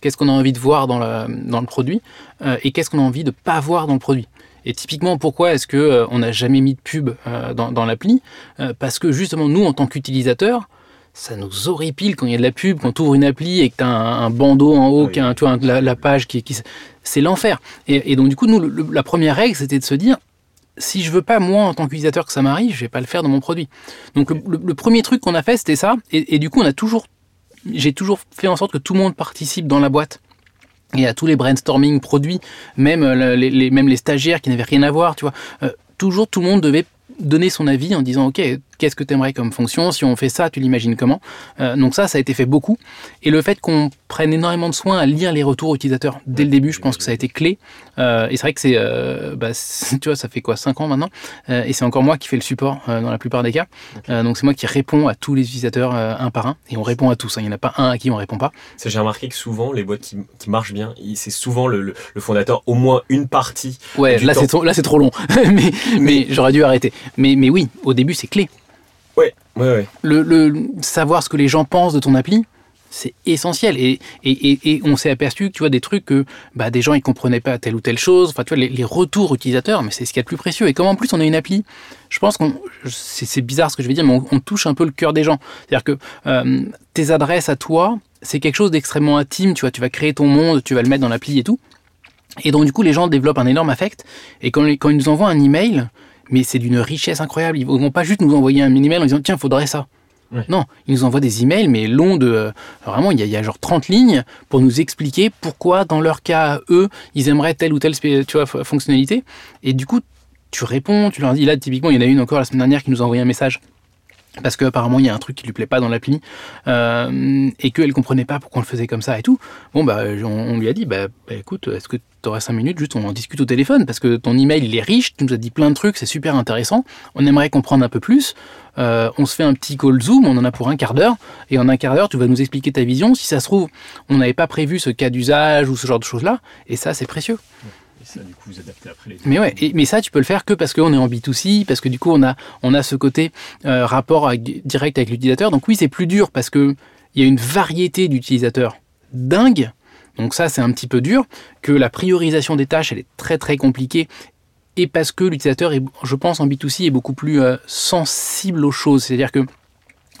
Qu'est-ce qu'on a envie de voir dans, la- dans le produit euh, et qu'est-ce qu'on a envie de pas voir dans le produit. Et typiquement, pourquoi est-ce que euh, on n'a jamais mis de pub euh, dans, dans l'appli? Euh, Parce que justement, nous en tant qu'utilisateurs, ça nous horripile quand il y a de la pub, quand tu ouvres une appli et que tu as un, un bandeau en haut, Oui. qui a un- tu vois, un- la, la page qui, qui- c'est l'enfer. Et, et donc du coup, nous, le- la première règle, c'était de se dire, si je veux pas moi en tant qu'utilisateur que ça m'arrive, je vais pas le faire dans mon produit. Donc le premier truc qu'on a fait, c'était ça. Et, et du coup, on a toujours, j'ai toujours fait en sorte que tout le monde participe dans la boîte. Et à tous les brainstorming produits, même euh, les, même les stagiaires qui n'avaient rien à voir, tu vois, euh, toujours tout le monde devait donner son avis en disant ok qu'est-ce que tu aimerais comme fonction si on fait ça tu l'imagines comment. Euh, donc ça ça a été fait beaucoup. Et le fait qu'on prenne énormément de soin à lire les retours utilisateurs dès le début je pense que ça a été clé. Euh, et c'est vrai que c'est euh, bah, c'est- tu vois ça fait quoi 5 ans maintenant et c'est encore moi qui fais le support dans la plupart des cas. Donc c'est moi qui réponds à tous les utilisateurs un par un et on répond à tous hein. il n'y en a pas un à qui on répond pas. J'ai remarqué que souvent, les boîtes qui, qui marchent bien, c'est souvent le, le- le fondateur, au moins une partie. ouais là c'est trop, là c'est trop long. Mais, mais j'aurais dû arrêter. Mais, mais oui au début c'est clé Ouais, ouais, ouais. le, le- savoir ce que les gens pensent de ton appli, c'est essentiel. Et, et, et, et on s'est aperçu que tu vois des trucs que bah, des gens ils comprenaient pas telle ou telle chose. Enfin, tu vois les, les retours utilisateurs, mais c'est ce qu'il y a de plus précieux. Et comme en plus on a une appli, je pense qu'on c'est c'est bizarre ce que je vais dire, mais on, on touche un peu le cœur des gens. C'est-à-dire que euh, tes adresses à toi, c'est quelque chose d'extrêmement intime. Tu vois, tu vas créer ton monde, tu vas le mettre dans l'appli et tout. Et donc du coup les gens développent un énorme affect. Et quand, quand ils nous envoient un email, mais c'est d'une richesse incroyable. Ils vont pas juste nous envoyer un email en disant tiens, faudrait ça. Ouais. Non, ils nous envoient des emails, mais longs de. euh, vraiment, il y, a, il y a genre 30 lignes pour nous expliquer pourquoi, dans leur cas, eux, ils aimeraient telle ou telle tu vois, fonctionnalité. Et du coup, tu réponds, tu leur dis là, typiquement, il y en a une encore la semaine dernière qui nous a envoyé un message. Parce qu'apparemment, il y a un truc qui lui plaît pas dans l'appli euh, et qu'elle comprenait pas pourquoi on le faisait comme ça et tout. Bon, bah, on, on lui a dit, bah, bah, écoute, est-ce que tu aurais 5 minutes, juste on en discute au téléphone parce que ton email il est riche, tu nous as dit plein de trucs, c'est super intéressant. On aimerait comprendre un peu plus. Euh, on se fait un petit call Zoom, on en a pour un quart d'heure, et en un quart d'heure, tu vas nous expliquer ta vision. Si ça se trouve, on n'avait pas prévu ce cas d'usage ou ce genre de choses-là, et ça, c'est précieux. Et ça, du coup, vous adaptez après les Mais ouais, et- mais ça, tu peux le faire que parce qu'on est en B2C, parce que du coup, on a, on a ce côté euh, rapport direct avec l'utilisateur. Donc oui, c'est plus dur parce que il y a une variété d'utilisateurs dingue. Donc ça, c'est un petit peu dur. Que la priorisation des tâches, elle est très très compliquée. Et parce que l'utilisateur, je pense, en B2C, est beaucoup plus euh, sensible aux choses. C'est-à-dire que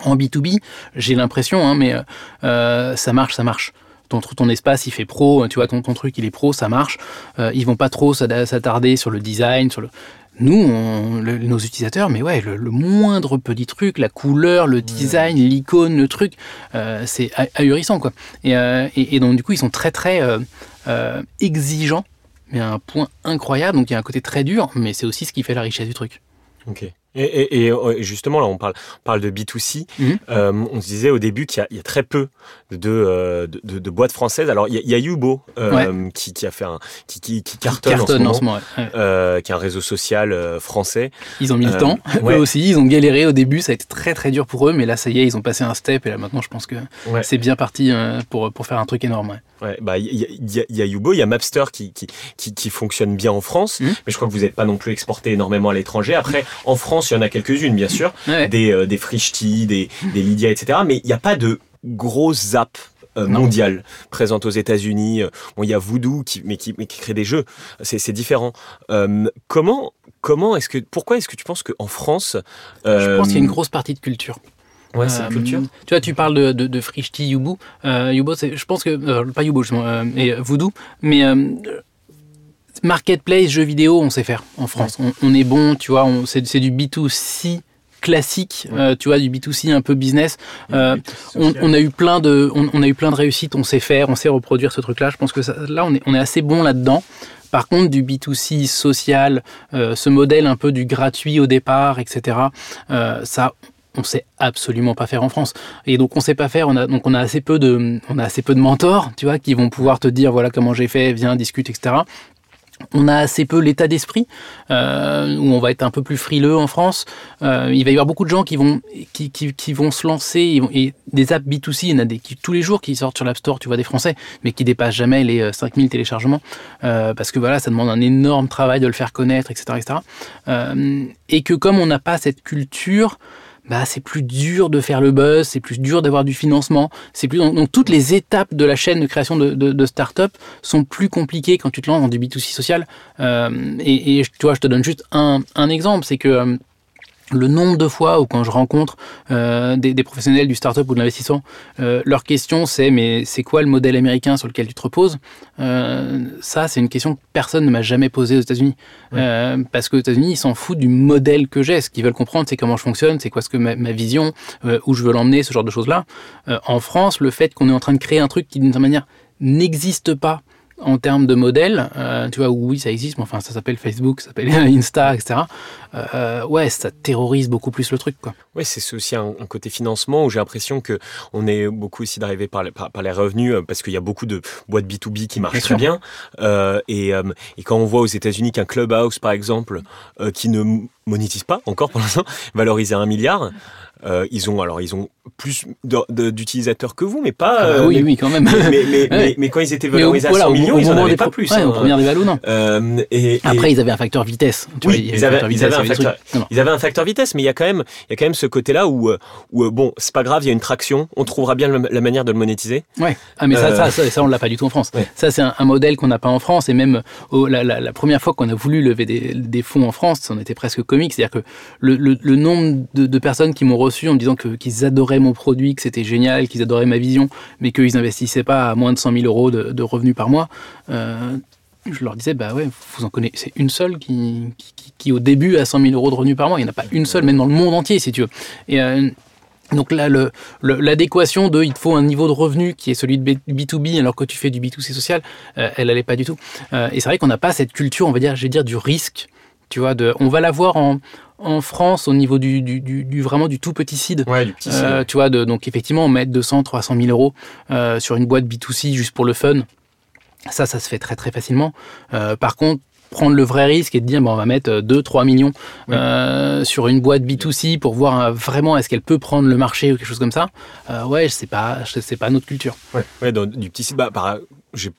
en B2B, j'ai l'impression, hein, mais euh, euh, ça marche, ça marche. Ton, ton espace, il fait pro, tu vois, ton, truc, il est pro, ça marche. Euh, ils vont pas trop s'attarder sur le design, sur le. Nous, on- le- nos utilisateurs, mais ouais, le, le moindre petit truc, la couleur, le design, l'icône, le truc, euh, c'est ah- ahurissant, quoi. Et, euh, et, et donc, du coup, ils sont très, très euh, exigeants, mais à un point incroyable. Donc, il y a un côté très dur, mais c'est aussi ce qui fait la richesse du truc. Ok. Et, justement, là, on parle, parle de B2C. Mhm. on se disait au début qu'il y, a très peu de, de, boîtes françaises. Alors, il y, a Yubo qui, qui, a fait un, qui, qui, cartonne, en ce moment, qui est un réseau social français. Ils ont mis le temps, eux aussi. Ils ont galéré au début. Ça a été très très dur pour eux, mais là, ça y est, ils ont passé un step. Et là, maintenant, je pense que c'est bien parti pour, pour faire un truc énorme. Ouais, bah il y, y, a Yubo, il y a Mapster qui, qui, qui, qui, fonctionne bien en France, mmh. mais je crois que vous n'êtes pas non plus exporté énormément à l'étranger. Après, en France, il y en a quelques-unes, bien sûr, des, euh, des Frishti, des, des Lydia, etc. Mais il n'y a pas de grosses apps euh, mondiales présentes aux États-Unis. Euh, bon, il y a Voodoo, qui, mais, qui, mais qui crée des jeux. C'est différent. Euh, comment, comment est-ce que, pourquoi est-ce que tu penses qu'en France, je pense qu'il y a une grosse partie de culture. Ouais, c'est culture. Tu vois, tu parles de, de, de Frishti, Yubu. Yubo, je pense que. pas Yubo, justement, et Voodoo. Mais marketplace, jeux vidéo, on sait faire en France. On, est bon, tu vois, c'est du B2C classique, euh, tu vois, du B2C un peu business. Euh, on, a eu plein de, on, a eu plein de réussites, on sait faire, on sait reproduire ce truc-là. Je pense que là, on est, on est assez bon là-dedans. Par contre, du B2C social, euh, ce modèle un peu du gratuit au départ, etc., ça, on sait absolument pas faire en France. Et donc on sait pas faire, on a, donc on a assez peu de, on a assez peu de mentors, tu vois, qui vont pouvoir te dire voilà comment j'ai fait, viens discute, etc on a assez peu l'état d'esprit euh, où on va être un peu plus frileux en France. Euh, il va y avoir beaucoup de gens qui vont qui, vont se lancer et des apps B2C, il y en a des qui, tous les jours qui sortent sur l'App Store, tu vois des Français, mais qui dépassent jamais les 5000 euh, téléchargements parce que voilà, ça demande un énorme travail de le faire connaître, etc., etc. et que comme on n'a pas cette culture bah, c'est plus dur de faire le buzz, c'est plus dur d'avoir du financement, c'est plus donc, toutes les étapes de la chaîne de création de, de, start-up sont plus compliquées quand tu te lances dans du B2C social. Euh, et, et, tu vois, je te donne juste un, un exemple, c'est que euh, le nombre de fois où quand je rencontre euh, des, professionnels du startup ou de l'investissement, euh, leur question c'est mais c'est quoi le modèle américain sur lequel tu te reposes? Euh, Ça c'est une question que personne ne m'a jamais posée aux États-Unis parce qu'aux États-Unis ils s'en foutent du modèle que j'ai. Ce qu'ils veulent comprendre c'est comment je fonctionne, c'est quoi ce que ma, ma vision, où je veux l'emmener, ce genre de choses là. en France, le fait qu'on est en train de créer un truc qui d'une certaine manière n'existe pas en termes de modèle, euh, tu vois, oui, ça existe, mais enfin, ça s'appelle Facebook, ça s'appelle Insta, etc. Euh, ouais, ça terrorise beaucoup plus le truc, quoi. Ouais, c'est aussi un, côté financement où j'ai l'impression que on est beaucoup aussi d'arriver par, par, les revenus euh, parce qu'il y a beaucoup de boîtes B2B qui marchent très bien. et, et, quand on voit aux États-Unis qu'un Clubhouse, par exemple, qui ne monétise pas encore pour l'instant, valorisé à un milliard. Euh, ils ont alors ils ont plus d'utilisateurs que vous, mais pas. Ah bah oui, oui, quand même. Mais, mais, quand ils étaient valorisés à 100 millions, ils n'en avaient pas plus. Ouais, hein. des non. Euh, et, Après, ils avaient un facteur vitesse. Tu oui, ils, avaient, ils, avaient un facteur, ils, avaient, un facteur, vitesse, mais il y a quand même, il y a quand même ce côté-là où, euh, où bon, c'est pas grave, il y a une traction, on trouvera bien la manière de le monétiser. Ouais. Ah, mais ça, ça, ça, ça, on l'a pas du tout en France. Ça, c'est un, modèle qu'on n'a pas en France, et même la, la, première fois qu'on a voulu lever des, des, fonds en France, on était presque comique, c'est-à-dire que le, le, nombre de, de personnes qui m'ont en me disant que qu'ils adoraient mon produit, que c'était génial, qu'ils adoraient ma vision, mais qu'ils n'investissaient pas à moins de 100 000 euros de, revenus par mois, euh, je leur disais, bah ouais, vous en connaissez une seule qui, qui, au début a 100 000 euros de revenus par mois. Il n'y en a pas une seule, même dans le monde entier, si tu veux. Et euh, donc là, l'adéquation de il te faut un niveau de revenu qui est celui de B2B alors que tu fais du B2C social, euh, elle n'allait pas du tout. et c'est vrai qu'on n'a pas cette culture, on va dire, je vais dire, du risque. Tu vois, de, on va l'avoir en, en France au niveau du, du, du, vraiment du tout petit seed. Ouais, du petit seed. Euh, tu vois, de, donc effectivement, mettre 200, 300 000 euros euh, sur une boîte B2C juste pour le fun, ça, ça se fait très très facilement. Euh, par contre, prendre le vrai risque et de dire bon, on va mettre 2-3 millions sur une boîte B2C pour voir vraiment est-ce qu'elle peut prendre le marché ou quelque chose comme ça, ouais, c'est pas, c'est pas notre culture. Ouais, ouais du petit site, bah, j'ai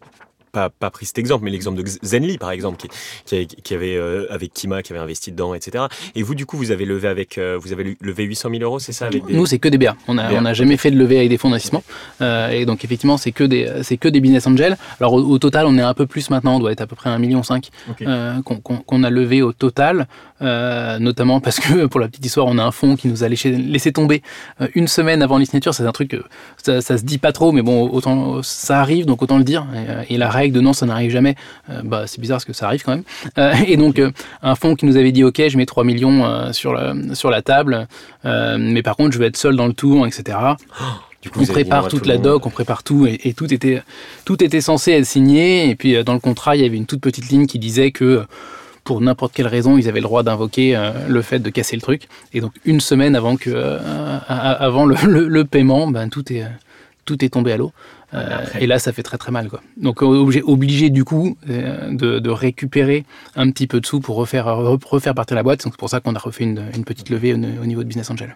pas, pas pris cet exemple, mais l'exemple de Zenly, par exemple, qui, qui, avait, euh, avec Kima, qui avait investi dedans, etc. Et vous, du coup, vous avez levé avec, euh, vous avez levé 800 000 euros, c'est ça avec Nous, c'est que des BA. On n'a on a jamais fait de levée avec des fonds d'investissement. Euh, et donc, effectivement, c'est que, des, c'est que des business angels. Alors, au, total, on est un peu plus maintenant, on doit être à peu près 1,5 million qu'on a levé au total. notamment parce que, pour la petite histoire, on a un fonds qui nous a laissé, laissé tomber une semaine avant les signatures. C'est un truc, ça, ça se dit pas trop, mais bon, autant ça arrive, donc autant le dire. Et, et la règle de non, ça n'arrive jamais, euh, bah, c'est bizarre parce que ça arrive quand même. Euh, et donc, euh, un fonds qui nous avait dit, OK, je mets 3 millions sur, la, sur la table, mais par contre, je vais être seul dans le tour, etc. on prépare toute la doc, on prépare tout, et, tout, était, tout était censé être signé. Et puis, dans le contrat, il y avait une toute petite ligne qui disait que pour n'importe quelle raison, ils avaient le droit d'invoquer euh, le fait de casser le truc. Et donc une semaine avant que, avant le, paiement, ben tout est tout est tombé à l'eau. Et là, ça fait très très mal. Quoi. Donc obligé, obligé du coup de, récupérer un petit peu de sous pour refaire, refaire partir la boîte. C'est pour ça qu'on a refait une, une petite levée au, au niveau de Business Angel.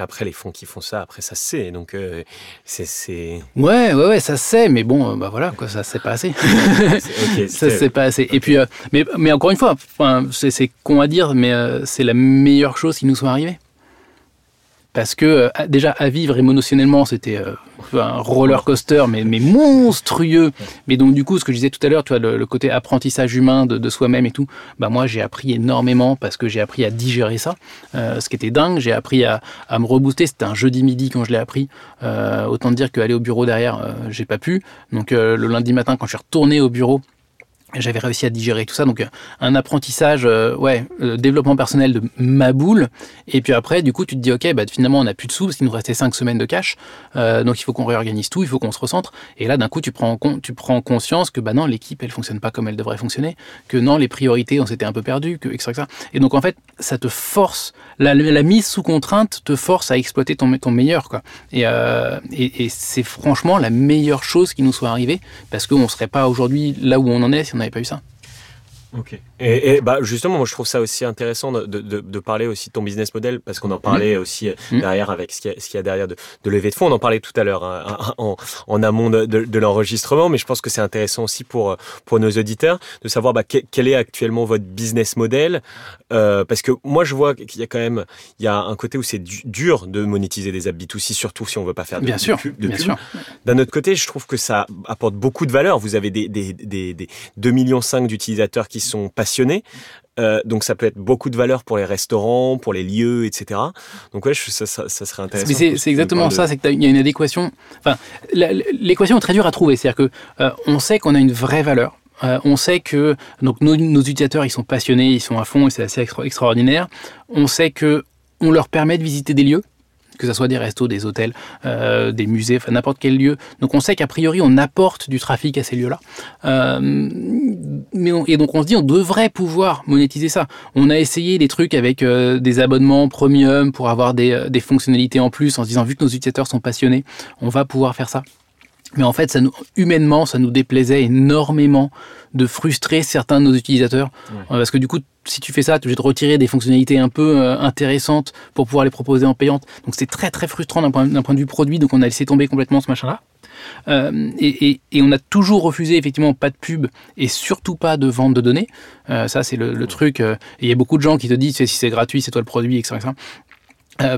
Après, les fonds qui font ça, après, ça se sait. Donc, euh, c'est. Ouais, ouais, ouais, ça se sait, mais bon, euh, bah voilà, quoi, ça se sait pas assez. ça se sait pas assez. Et puis, euh, mais, mais encore une fois, c'est con à dire, mais c'est la meilleure chose qui nous soit arrivée parce que euh, déjà à vivre émotionnellement c'était euh, un roller coaster mais, monstrueux. Mais donc du coup ce que je disais tout à l'heure tu vois le, côté apprentissage humain de, soi-même et tout bah moi j'ai appris énormément parce que j'ai appris à digérer ça euh, ce qui était dingue. J'ai appris à, à, me rebooster. C'était un jeudi midi quand je l'ai appris. Autant dire qu'aller au bureau derrière j'ai pas pu. Donc le lundi matin quand je suis retourné au bureau j'avais réussi à digérer tout ça. Donc, euh, un apprentissage, euh, ouais, euh, développement personnel de ma boule. Et puis après, du coup, tu te dis, OK, bah, finalement, on n'a plus de sous parce qu'il nous restait cinq semaines de cash. donc, il faut qu'on réorganise tout, il faut qu'on se recentre. Et là, d'un coup, tu prends, tu prends conscience que, bah non, l'équipe, elle fonctionne pas comme elle devrait fonctionner. Que non, les priorités, on s'était un peu perdu, que, etc.. Et donc, en fait, ça te force, la, mise sous contrainte te force à exploiter ton, meilleur, quoi. Et, et, c'est franchement la meilleure chose qui nous soit arrivée parce qu'on serait pas aujourd'hui là où on en est si on n'avait pas eu ça. Ok. Et, bah justement, moi je trouve ça aussi intéressant de, de, de parler aussi de ton business model parce qu'on en parlait mmh. aussi euh, mmh. derrière avec ce qu'il y, a derrière de, de levée de fonds. On en parlait tout à l'heure hein, en, en, amont de, l'enregistrement, mais je pense que c'est intéressant aussi pour pour nos auditeurs de savoir bah, quel, est actuellement votre business model euh, parce que moi je vois qu'il y a quand même il y a un côté où c'est dur de monétiser des apps B2C surtout si on veut pas faire de, bien sûr, pub. bien sûr. D'un autre côté, je trouve que ça apporte beaucoup de valeur. Vous avez des, des, des, des 2 millions d'utilisateurs qui sont Euh, donc ça peut être beaucoup de valeur pour les restaurants, pour les lieux, etc. Donc ouais, ça, ça, serait intéressant. c'est exactement ça, c'est qu'il y a une adéquation. Enfin, l'équation est très dure à trouver. C'est-à-dire que euh, on sait qu'on a une vraie valeur. Euh, on sait que donc nos, utilisateurs ils sont passionnés, ils sont à fond et c'est assez extraordinaire. On sait que on leur permet de visiter des lieux que ce soit des restos, des hôtels, euh, des musées, enfin n'importe quel lieu. Donc on sait qu'a priori on apporte du trafic à ces lieux-là. Euh, mais et donc on se dit on devrait pouvoir monétiser ça. On a essayé des trucs avec euh, des abonnements premium pour avoir des, des fonctionnalités en plus en se disant vu que nos utilisateurs sont passionnés, on va pouvoir faire ça. Mais en fait, ça nous, humainement, ça nous déplaisait énormément de frustrer certains de nos utilisateurs. Parce que du coup, si tu fais ça, tu es obligé de retirer des fonctionnalités un peu euh, intéressantes pour pouvoir les proposer en payante. Donc c'est très très frustrant d'un point, point, de vue produit. Donc on a laissé tomber complètement ce machin-là. Euh, et, et, et, on a toujours refusé effectivement pas de pub et surtout pas de vente de données. Euh, ça c'est le, le, truc. Il y a beaucoup de gens qui te disent si c'est gratuit, c'est toi le produit, etc. etc.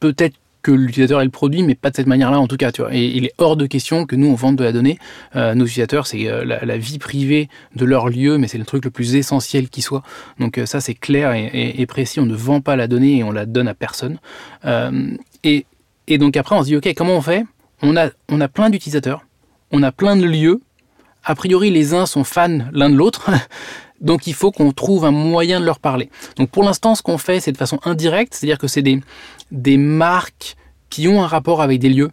Peut-être que l'utilisateur ait le produit, mais pas de cette manière-là en tout cas. Et il est hors de question que nous, on vende de la donnée. Euh, nos utilisateurs, c'est euh, la, vie privée de leur lieu, mais c'est le truc le plus essentiel qui soit. Donc euh, ça, c'est clair et, précis. On ne vend pas la donnée et on la donne à personne. Et, et, donc après, on se dit, OK, comment on fait? On a, on a plein d'utilisateurs, on a plein de lieux. A priori, les uns sont fans l'un de l'autre. Donc il faut qu'on trouve un moyen de leur parler. Donc pour l'instant, ce qu'on fait, c'est de façon indirecte, c'est-à-dire que c'est des, des marques qui ont un rapport avec des lieux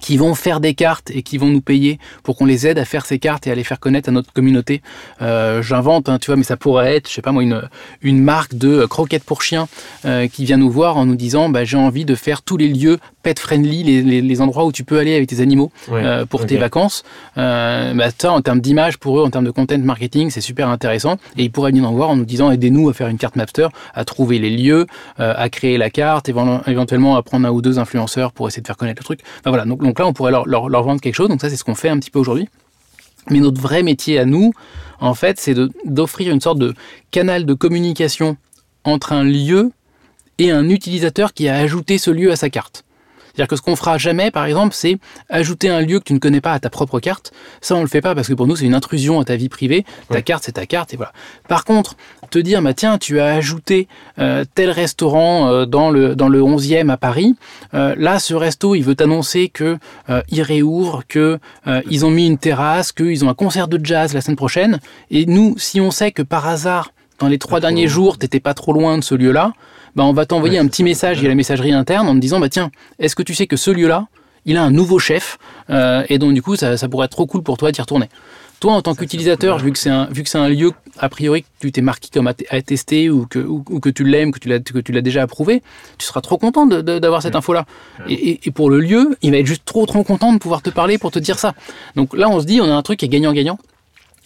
qui vont faire des cartes et qui vont nous payer pour qu'on les aide à faire ces cartes et à les faire connaître à notre communauté. Euh, J'invente, hein, tu vois, mais ça pourrait être, je sais pas moi, une, une marque de croquettes pour chiens euh, qui vient nous voir en nous disant, bah, j'ai envie de faire tous les lieux pet friendly, les, les, les endroits où tu peux aller avec tes animaux euh, pour tes vacances. Bah, ça, en termes d'image pour eux, en termes de content marketing, c'est super intéressant. Et ils pourraient venir nous voir en nous disant, aidez-nous à faire une carte Mapster, à trouver les lieux, à créer la carte, éventuellement à prendre un ou deux influenceurs pour essayer de faire connaître le truc. Enfin, voilà. Donc, donc là, on pourrait leur, leur, vendre quelque chose. Donc ça, c'est ce qu'on fait un petit peu aujourd'hui. Mais notre vrai métier à nous, en fait, c'est d'offrir une sorte de canal de communication entre un lieu et un utilisateur qui a ajouté ce lieu à sa carte. C'est-à-dire que ce qu'on fera jamais, par exemple, c'est ajouter un lieu que tu ne connais pas à ta propre carte. Ça, on le fait pas parce que pour nous, c'est une intrusion à ta vie privée. Ta carte, c'est ta carte et voilà. Par contre, te dire, bah, tiens, tu as ajouté euh, tel restaurant euh, dans le dans le 11e à Paris. Euh, là, ce resto, il veut t'annoncer que il réouvre, que ils ont mis une terrasse, qu'ils ont un concert de jazz la semaine prochaine. Et nous, si on sait que par hasard, dans les trois derniers jours, t'étais pas trop loin de ce lieu-là, bah, on va t'envoyer un petit message via la messagerie interne en te disant bah tiens, est-ce que tu sais que ce lieu-là, il a un nouveau chef, et donc du coup, ça, ça pourrait être trop cool pour toi d'y retourner. Toi, en tant qu'utilisateur, vu que c'est un, vu que c'est un lieu a priori que tu t'es marqué comme tester ou que, ou, que tu l'aimes, que tu l'as, que tu l'as déjà approuvé, tu seras trop content d'avoir cette info-là. Et, et, pour le lieu, il va être juste trop trop content de pouvoir te parler pour te dire ça. Donc là, on se dit, on a un truc qui est gagnant-gagnant.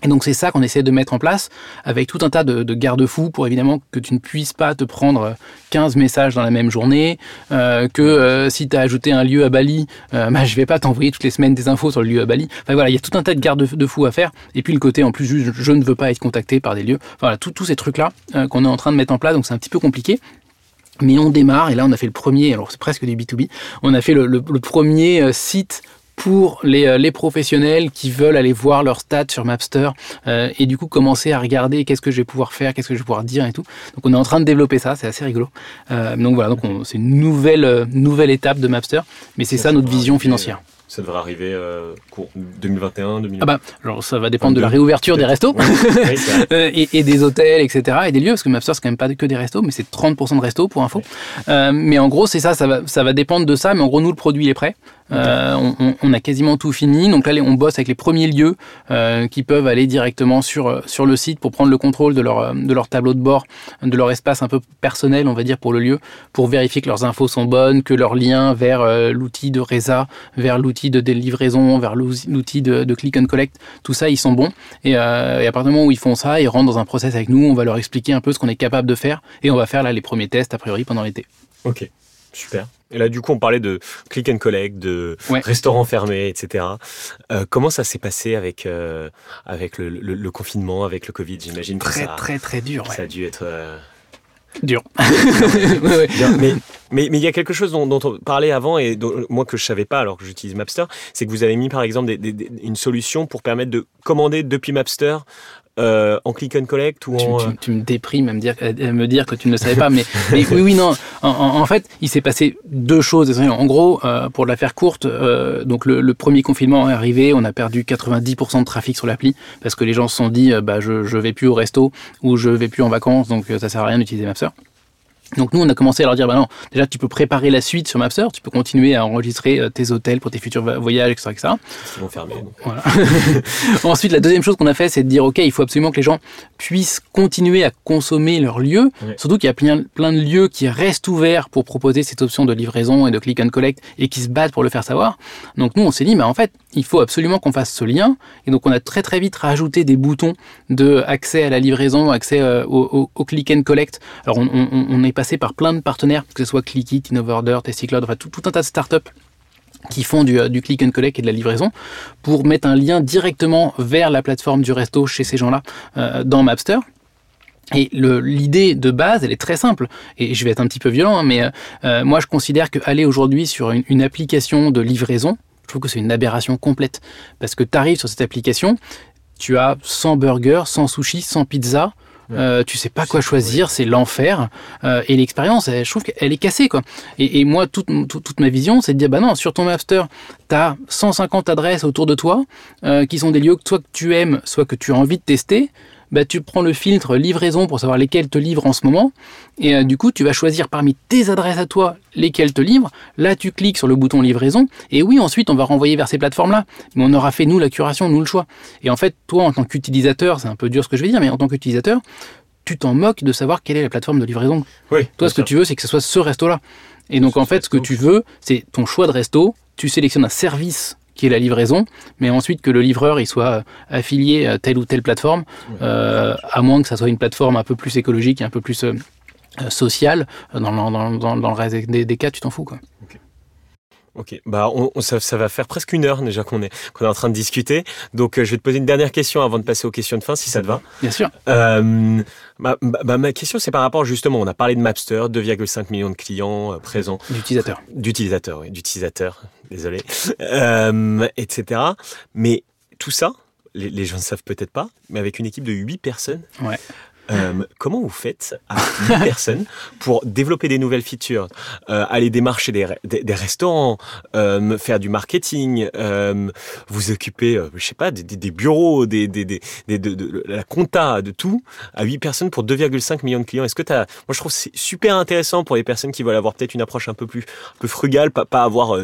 Et donc c'est ça qu'on essaie de mettre en place avec tout un tas de, de garde-fous pour évidemment que tu ne puisses pas te prendre 15 messages dans la même journée, euh, que euh, si tu as ajouté un lieu à Bali, euh, bah, je vais pas t'envoyer toutes les semaines des infos sur le lieu à Bali. Enfin voilà, il y a tout un tas de garde-fous à faire. Et puis le côté en plus je ne veux pas être contacté par des lieux. Enfin, voilà, tous ces trucs-là euh, qu'on est en train de mettre en place, donc c'est un petit peu compliqué. Mais on démarre, et là on a fait le premier, alors c'est presque du B2B, on a fait le, premier euh, site pour les, euh, les, professionnels qui veulent aller voir leurs stats sur Mapster euh, et du coup commencer à regarder qu'est-ce que je vais pouvoir faire, qu'est-ce que je vais pouvoir dire et tout. Donc on est en train de développer ça, c'est assez rigolo. Euh, donc voilà, donc c'est une nouvelle, euh, nouvelle étape de Mapster, mais c'est ça, ça notre vision financière. Ça devrait arriver euh, 2021, 2022 Ah bah, alors ça va dépendre de la réouverture des restos oui, et, et, des hôtels, etc. et des lieux, parce que Mapster c'est quand même pas que des restos, mais c'est 30% de restos pour info. Mais en gros c'est ça, ça va, ça va dépendre de ça, mais en gros nous le produit est prêt. Euh, on, a quasiment tout fini. Donc là, on bosse avec les premiers lieux euh, qui peuvent aller directement sur, sur le site pour prendre le contrôle de leur, de leur tableau de bord, de leur espace un peu personnel, on va dire, pour le lieu, pour vérifier que leurs infos sont bonnes, que leurs liens vers euh, l'outil de Reza, vers l'outil de livraison, vers l'outil de, click and collect, tout ça, ils sont bons. Et, euh, et à partir du moment où ils font ça, ils rentrent dans un process avec nous, on va leur expliquer un peu ce qu'on est capable de faire et on va faire là les premiers tests, a priori, pendant l'été. Ok, super. Et là, du coup, on parlait de click and collect, de ouais. restaurants fermés, etc. Euh, comment ça s'est passé avec, euh, avec le, le, le, confinement, avec le Covid J'imagine très, que ça, très, très dur. Ça ouais. a dû être. Euh... Dur. mais mais il y a quelque chose dont, dont, on parlait avant et dont, moi que je savais pas alors que j'utilise Mapster, c'est que vous avez mis par exemple des, des, des, une solution pour permettre de commander depuis Mapster euh, en click and collect ou tu, en... tu, tu, me déprimes à me dire, à me dire que tu ne le savais pas, mais, mais oui, oui, non. En, en, fait, il s'est passé deux choses. En gros, euh, pour la faire courte, euh, donc le, le, premier confinement est arrivé, on a perdu 90% de trafic sur l'appli parce que les gens se sont dit, bah, je, je vais plus au resto ou je vais plus en vacances, donc ça sert à rien d'utiliser Mapster. Donc nous, on a commencé à leur dire, bah non, déjà tu peux préparer la suite sur Mapster, tu peux continuer à enregistrer tes hôtels pour tes futurs voyages, etc. etc. Ils vont fermer. Voilà. Ensuite, la deuxième chose qu'on a fait, c'est de dire, ok, il faut absolument que les gens puissent continuer à consommer leur lieu, Ouais. surtout qu'il y a plein, plein de lieux qui restent ouverts pour proposer cette option de livraison et de click and collect et qui se battent pour le faire savoir. Donc nous, on s'est dit, bah en fait, il faut absolument qu'on fasse ce lien. Et donc on a très très vite rajouté des boutons de accès à la livraison, accès euh, au, au, au, click and collect. Alors on, on, on est par plein de partenaires, que ce soit Clickit, Innovorder, Testicloud, enfin tout, un tas de startups qui font du, du, click and collect et de la livraison pour mettre un lien directement vers la plateforme du resto chez ces gens-là euh, dans Mapster. Et l'idée de base, elle est très simple. Et je vais être un petit peu violent, hein, mais euh, moi je considère qu'aller aujourd'hui sur une, une application de livraison, je trouve que c'est une aberration complète. Parce que tu arrives sur cette application, tu as 100 burgers, 100 sushis, 100 pizzas, euh, tu sais pas quoi choisir, c'est l'enfer. Euh, et l'expérience, je trouve qu'elle est cassée. Quoi. Et, et moi, toute, toute, toute, ma vision, c'est de dire, bah non, sur ton Mapster, tu as 150 adresses autour de toi, euh, qui sont des lieux que soit que tu aimes, soit que tu as envie de tester. Bah, tu prends le filtre livraison pour savoir lesquels te livrent en ce moment. Et euh, du coup, tu vas choisir parmi tes adresses à toi lesquelles te livrent. Là, tu cliques sur le bouton livraison. Et oui, ensuite, on va renvoyer vers ces plateformes-là. Mais on aura fait, nous, la curation, nous, le choix. Et en fait, toi, en tant qu'utilisateur, c'est un peu dur ce que je vais dire, mais en tant qu'utilisateur, tu t'en moques de savoir quelle est la plateforme de livraison. Oui, toi, ce que tu veux, c'est que ce soit ce resto-là. Et donc, en fait, ce que tu veux, c'est ton choix de resto. Tu sélectionnes un service qui est la livraison, mais ensuite que le livreur il soit affilié à telle ou telle plateforme, euh, à moins que ça soit une plateforme un peu plus écologique et un peu plus euh, sociale. Dans, dans, dans, dans, le reste des, des cas, tu t'en fous. Quoi. Okay. Ok, bah on, on, ça, ça, va faire presque une heure déjà qu'on est, qu'on est en train de discuter. Donc euh, je vais te poser une dernière question avant de passer aux questions de fin, si ça te va. Bien sûr. Euh, bah, bah, ma question, c'est par rapport justement, on a parlé de Mapster, 2,5 millions de clients euh, présents. D'utilisateurs. D'utilisateurs, oui, d'utilisateurs, désolé, etc. Mais tout ça, les, les gens ne savent peut-être pas, mais avec une équipe de 8 personnes. Ouais. Euh, comment vous faites à 8 personnes pour développer des nouvelles features, euh, aller démarcher des, des, des restaurants, euh, faire du marketing, euh, vous occuper, euh, je sais pas, des, des bureaux, des, des, des, de, de, de, la compta, de tout, à 8 personnes pour 2,5 millions de clients. Est-ce que tu as... Moi, je trouve c'est super intéressant pour les personnes qui veulent avoir peut-être une approche un peu plus un peu frugale, pas, pas avoir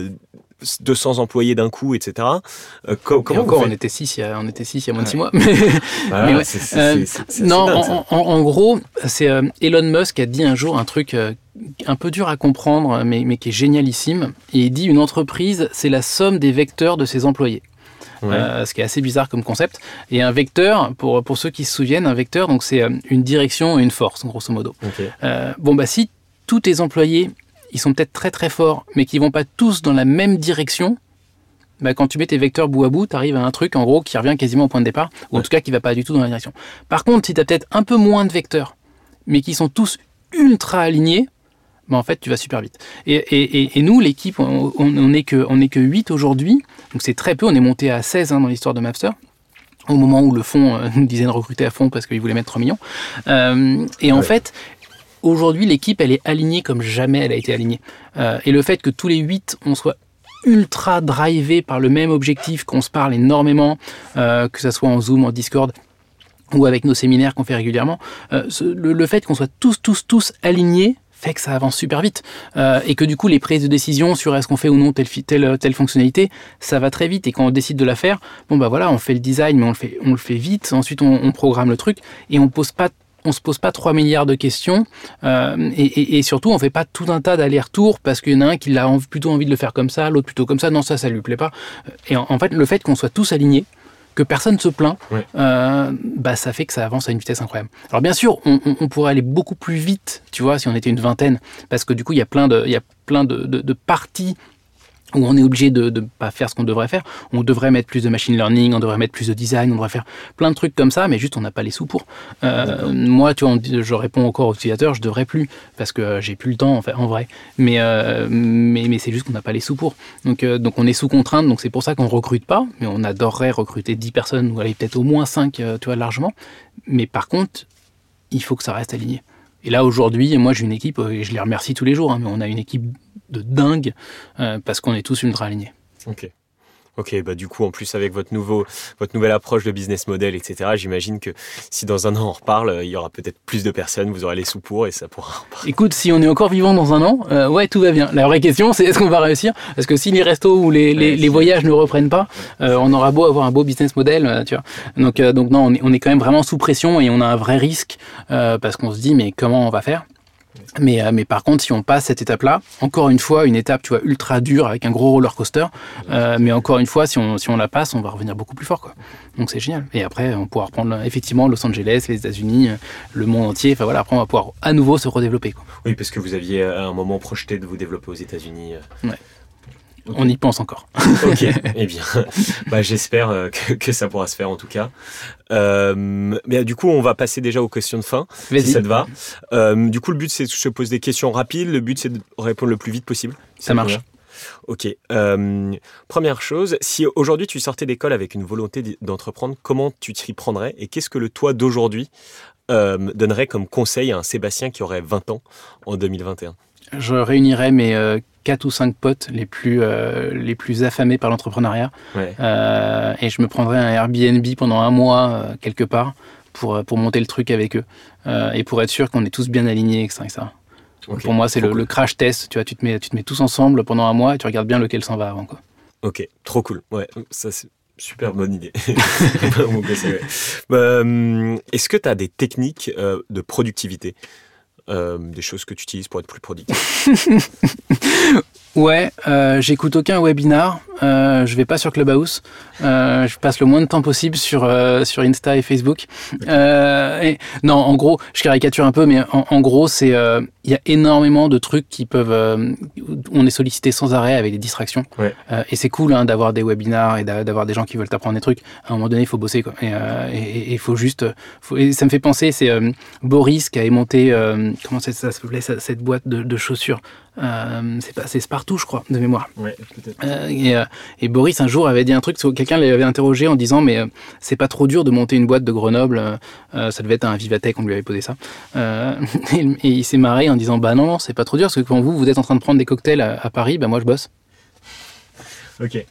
200 employés d'un coup, etc. comment encore, on était 6 il y a, on était six il y a moins de 6 mois. non, en, gros, c'est Elon Musk a dit un jour un truc un peu dur à comprendre, mais, mais qui est génialissime. Et il dit une entreprise, c'est la somme des vecteurs de ses employés. Euh, ce qui est assez bizarre comme concept. Et un vecteur, pour, pour ceux qui se souviennent, un vecteur, donc c'est euh, une direction et une force, grosso modo. Euh, bon, bah si tous tes employés, ils sont peut-être très très forts, mais qui vont pas tous dans la même direction, bah, quand tu mets tes vecteurs bout à bout, tu arrives à un truc en gros qui revient quasiment au point de départ, ou en tout cas qui va pas du tout dans la direction. Par contre, si tu as peut-être un peu moins de vecteurs, mais qui sont tous ultra alignés, en fait, tu vas super vite. Et, nous, l'équipe, on n'est que, on est que 8 aujourd'hui, donc c'est très peu, on est monté à 16 hein, dans l'histoire de Mapster au moment où le fonds euh, nous disait de recruter à fond parce qu'il voulait mettre 3 millions. Euh, et en fait, aujourd'hui, l'équipe, elle est alignée comme jamais elle a été alignée. Euh, et le fait que tous les 8, on soit ultra drivé par le même objectif, qu'on se parle énormément, que ce soit en Zoom, en Discord, ou avec nos séminaires qu'on fait régulièrement, le, fait qu'on soit tous, tous, tous alignés, fait que ça avance super vite. Euh, et que du coup les prises de décision sur est-ce qu'on fait ou non telle, telle, fonctionnalité ça va très vite. Et quand on décide de la faire bon bah voilà on fait le design mais on le fait on le fait vite. Ensuite on, programme le truc et on pose pas on se pose pas 3 milliards de questions euh, et, et, surtout on fait pas tout un tas d'allers-retours parce qu'il y en a un qui a plutôt envie de le faire comme ça l'autre plutôt comme ça. Non ça ça lui plaît pas. Et en fait le fait qu'on soit tous alignés que personne se plaint, euh, bah, ça fait que ça avance à une vitesse incroyable. Alors bien sûr, on, pourrait aller beaucoup plus vite, tu vois, si on était une vingtaine, parce que du coup, il y a plein de, il y a plein de, de parties où on est obligé de ne pas faire ce qu'on devrait faire. On devrait mettre plus de machine learning, on devrait mettre plus de design, on devrait faire plein de trucs comme ça, mais juste on n'a pas les sous pour. Euh, moi, tu vois, je réponds encore aux utilisateurs, je devrais plus, parce que j'ai plus le temps, en, fait, en vrai. Mais, euh, mais, mais c'est juste qu'on n'a pas les sous pour. Donc, euh, donc on est sous contrainte, donc c'est pour ça qu'on recrute pas, mais on adorerait recruter 10 personnes, ou aller peut-être au moins 5, tu vois, largement. Mais par contre, il faut que ça reste aligné. Et là, aujourd'hui, moi, j'ai une équipe, et je les remercie tous les jours, hein, mais on a une équipe de dingue euh, parce qu'on est tous ultra alignés. Ok, bah du coup, en plus avec votre, nouveau, votre nouvelle approche de business model, etc., j'imagine que si dans un an on reparle, il y aura peut-être plus de personnes, vous aurez les sous pour et ça pourra. Écoute, si on est encore vivant dans un an, euh, ouais, tout va bien. La vraie question, c'est est-ce qu'on va réussir? Parce que si les restos ou les, les, voyages ne reprennent pas, euh, on aura beau avoir un beau business model, tu vois. Donc, donc non, on est, on est, quand même vraiment sous pression et on a un vrai risque parce qu'on se dit, mais comment on va faire? Mais, euh, mais par contre, si on passe cette étape-là, encore une fois, une étape tu vois, ultra dure avec un gros roller coaster, euh, mais encore une fois, si on, si on la passe, on va revenir beaucoup plus fort. Quoi. Donc c'est génial. Et après, on pourra reprendre effectivement Los Angeles, les États-Unis, euh, le monde entier. Enfin voilà, après, on va pouvoir à nouveau se redévelopper. Quoi. Oui, parce que vous aviez à un moment projeté de vous développer aux États-Unis. Ouais. On y pense encore. ok, eh bien, bah, j'espère euh, que, ça pourra se faire en tout cas. Euh, mais du coup, on va passer déjà aux questions de fin, si ça te va. Euh, du coup, le but, c'est de se poser des questions rapides. Le but, c'est de répondre le plus vite possible. Ça, marche. Ok. première chose, si aujourd'hui tu sortais d'école avec une volonté d'entreprendre, comment tu t'y prendrais et qu'est-ce que le toi d'aujourd'hui donnerait comme conseil à un Sébastien qui aurait 20 ans en 2021 Je réunirais mes quatre ou cinq potes les plus, euh, les plus affamés par l'entrepreneuriat. Euh, et je me prendrais un Airbnb pendant un mois euh, quelque part pour, pour monter le truc avec eux. et pour être sûr qu'on est tous bien alignés avec ça. Et ça. Pour moi, c'est le, crash test. Tu, vois, tu, te mets, tu te mets tous ensemble pendant un mois et tu regardes bien lequel s'en va avant. Quoi. Ok, trop cool. Ouais, ça c'est super bonne idée. Est-ce que tu as des techniques de productivité? Des choses que tu utilises pour être plus productif Ouais, euh, j'écoute aucun webinar. Euh, je vais pas sur Clubhouse. Euh, je passe le moins de temps possible sur euh, sur Insta et Facebook. Et, non, en gros, je caricature un peu, mais en, gros, c'est il y a énormément de trucs qui peuvent. on est sollicité sans arrêt avec des distractions. et c'est cool hein, d'avoir des webinars et d'avoir des gens qui veulent t'apprendre des trucs. À un moment donné, il faut bosser quoi. Et il faut juste. Faut, ça me fait penser, c'est Boris qui a monté comment ça, ça s'appelait cette boîte de, de chaussures? C'est pas c'est Spartoo, je crois, de mémoire. Ouais, peut-être. et et Boris un jour avait dit un truc, quelqu'un l'avait interrogé en disant mais euh, c'est pas trop dur de monter une boîte de Grenoble, euh, euh, ça devait être un Vivatech, on lui avait posé ça. et, il s'est marré en disant bah non, non c'est pas trop dur parce que quand vous vous êtes en train de prendre des cocktails à, Paris, bah moi je bosse. Ok.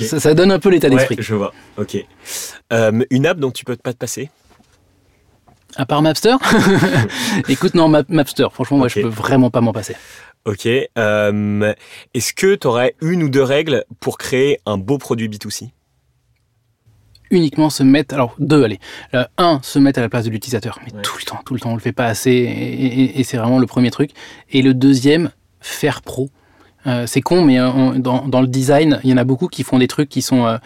Ça, donne un peu l'état d'esprit. je vois. Ok. une app dont tu peux pas te passer? À part Mapster Écoute, non, Mapster, franchement, moi, je peux vraiment pas m'en passer. Ok. Euh, est-ce que tu aurais une ou deux règles pour créer un beau produit B2C uniquement se mettre, alors deux, allez, euh, un, se mettre à la place de l'utilisateur, mais tout le temps, tout le temps, on le fait pas assez, et, c'est vraiment le premier truc. Et le deuxième, faire pro. Euh, c'est con, mais dans, dans, le design, il y en a beaucoup qui font des trucs qui sont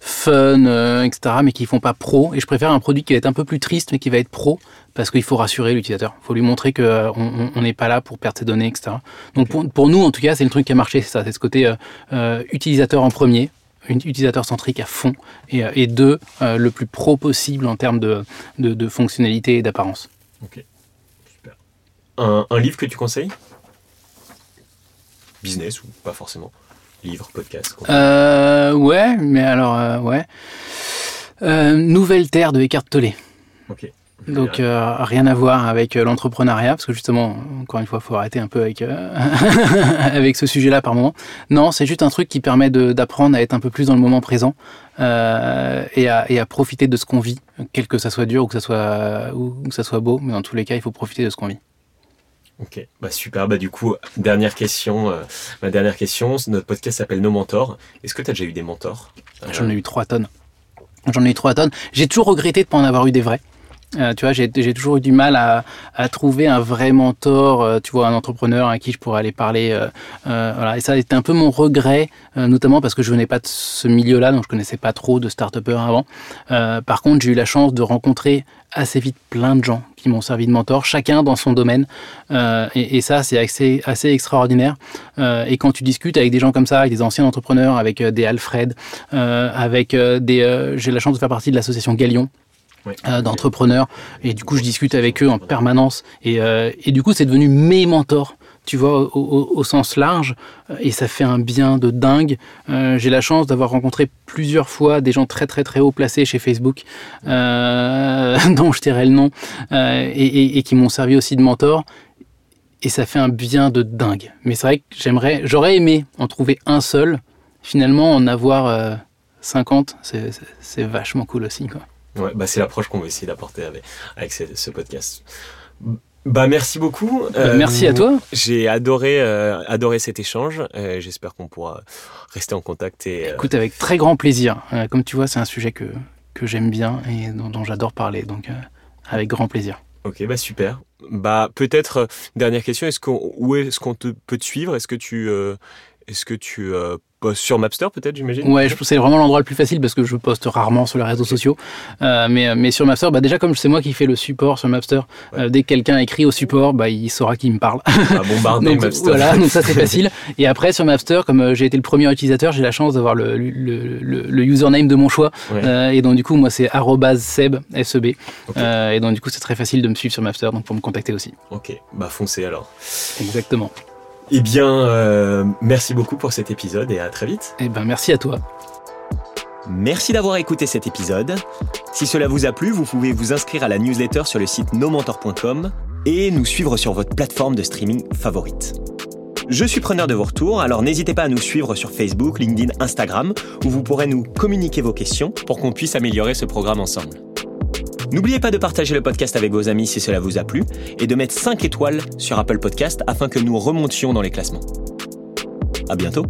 fun, etc., mais qui font pas pro. Et je préfère un produit qui va être un peu plus triste, mais qui va être pro, parce qu'il faut rassurer l'utilisateur. Il faut lui montrer qu'on euh, n'est pas là pour perdre ses données, etc. Donc pour, nous, en tout cas, c'est le truc qui a marché, c'est ça, c'est ce côté euh, euh, utilisateur en premier, utilisateur centrique à fond, et, deux, le plus pro possible en termes de, de, fonctionnalité et d'apparence. Ok, super. Un, un livre que tu conseilles? Business ou pas forcément? Livre, podcast Ouais, mais alors, ouais. Nouvelle Terre de Eckhart Tolle. Ok. Donc euh, rien à voir avec euh, l'entrepreneuriat, parce que justement, encore une fois, il faut arrêter un peu avec, euh, avec ce sujet-là par moment. Non, c'est juste un truc qui permet d'apprendre à être un peu plus dans le moment présent et à, et, à, profiter de ce qu'on vit, quel que ça soit dur ou que ça soit, ou que ça soit beau, mais dans tous les cas, il faut profiter de ce qu'on vit. Ok, bah super. Bah du coup, dernière question. ma dernière question, notre podcast s'appelle Nos Mentors. Est-ce que tu as déjà eu des mentors? J'en ai eu trois tonnes. J'en ai eu trois tonnes. J'ai toujours regretté de ne pas en avoir eu des vrais. Euh, tu vois, j'ai toujours eu du mal à, à, trouver un vrai mentor, euh, tu vois, un entrepreneur à qui je pourrais aller parler. Euh, euh voilà. Et ça a été un peu mon regret, notamment parce que je venais pas de ce milieu-là, donc je connaissais pas trop de start avant. par contre, j'ai eu la chance de rencontrer assez vite plein de gens qui m'ont servi de mentor, chacun dans son domaine. Et, et, ça, c'est assez, assez extraordinaire. et quand tu discutes avec des gens comme ça, avec des anciens entrepreneurs, avec des Alfred, avec des... j'ai la chance de faire partie de l'association Galion, euh, d'entrepreneurs. Et du coup, je discute avec eux en permanence. Et, euh, et du coup, c'est devenu mes mentors tu vois, au, sens large, euh, et ça fait un bien de dingue. J'ai la chance d'avoir rencontré plusieurs fois des gens très très très haut placés chez Facebook, dont je tairai le nom, et, qui m'ont servi aussi de mentor. Et ça fait un bien de dingue. Mais c'est vrai que j'aimerais, j'aurais aimé en trouver un seul. Finalement, en avoir 50, c'est vachement cool aussi, quoi. Ouais, bah c'est l'approche qu'on veut essayer d'apporter avec, avec ce, podcast. Bah merci beaucoup. Bah, merci à toi. J'ai adoré euh, adoré cet échange. Euh, j'espère qu'on pourra rester en contact. Et, euh, Écoute, avec très grand plaisir. comme tu vois, c'est un sujet que, que j'aime bien et dont, j'adore parler. Donc, avec grand plaisir. Ok, bah super. Bah peut-être dernière question. Est-ce qu'on où est-ce qu'on te, peut te suivre? Est-ce que tu est-ce que tu sur Mapster peut-être, j'imagine Ouais, je c'est vraiment l'endroit le plus facile parce que je poste rarement sur les réseaux sociaux. Euh, mais, euh, mais sur Mapster, bah déjà comme c'est moi qui fais le support sur Mapster, euh, dès que quelqu'un écrit au support, bah, il saura qui me parle. Ah, bombarder donc, Mapster. Voilà, donc ça c'est facile. Et après sur Mapster, comme j'ai été le premier utilisateur, j'ai la chance d'avoir le, le, le, username de mon choix. et donc du coup, moi c'est @seb seb. et donc du coup, c'est très facile de me suivre sur Mapster, donc pour me contacter aussi. Ok, bah foncez alors. Exactement. Eh bien, euh, merci beaucoup pour cet épisode et à très vite. Eh ben, merci à toi. Merci d'avoir écouté cet épisode. Si cela vous a plu, vous pouvez vous inscrire à la newsletter sur le site nomentor.com et nous suivre sur votre plateforme de streaming favorite. Je suis preneur de vos retours, alors n'hésitez pas à nous suivre sur Facebook, LinkedIn, Instagram, où vous pourrez nous communiquer vos questions pour qu'on puisse améliorer ce programme ensemble. N'oubliez pas de partager le podcast avec vos amis si cela vous a plu et de mettre 5 étoiles sur Apple Podcast afin que nous remontions dans les classements. À bientôt!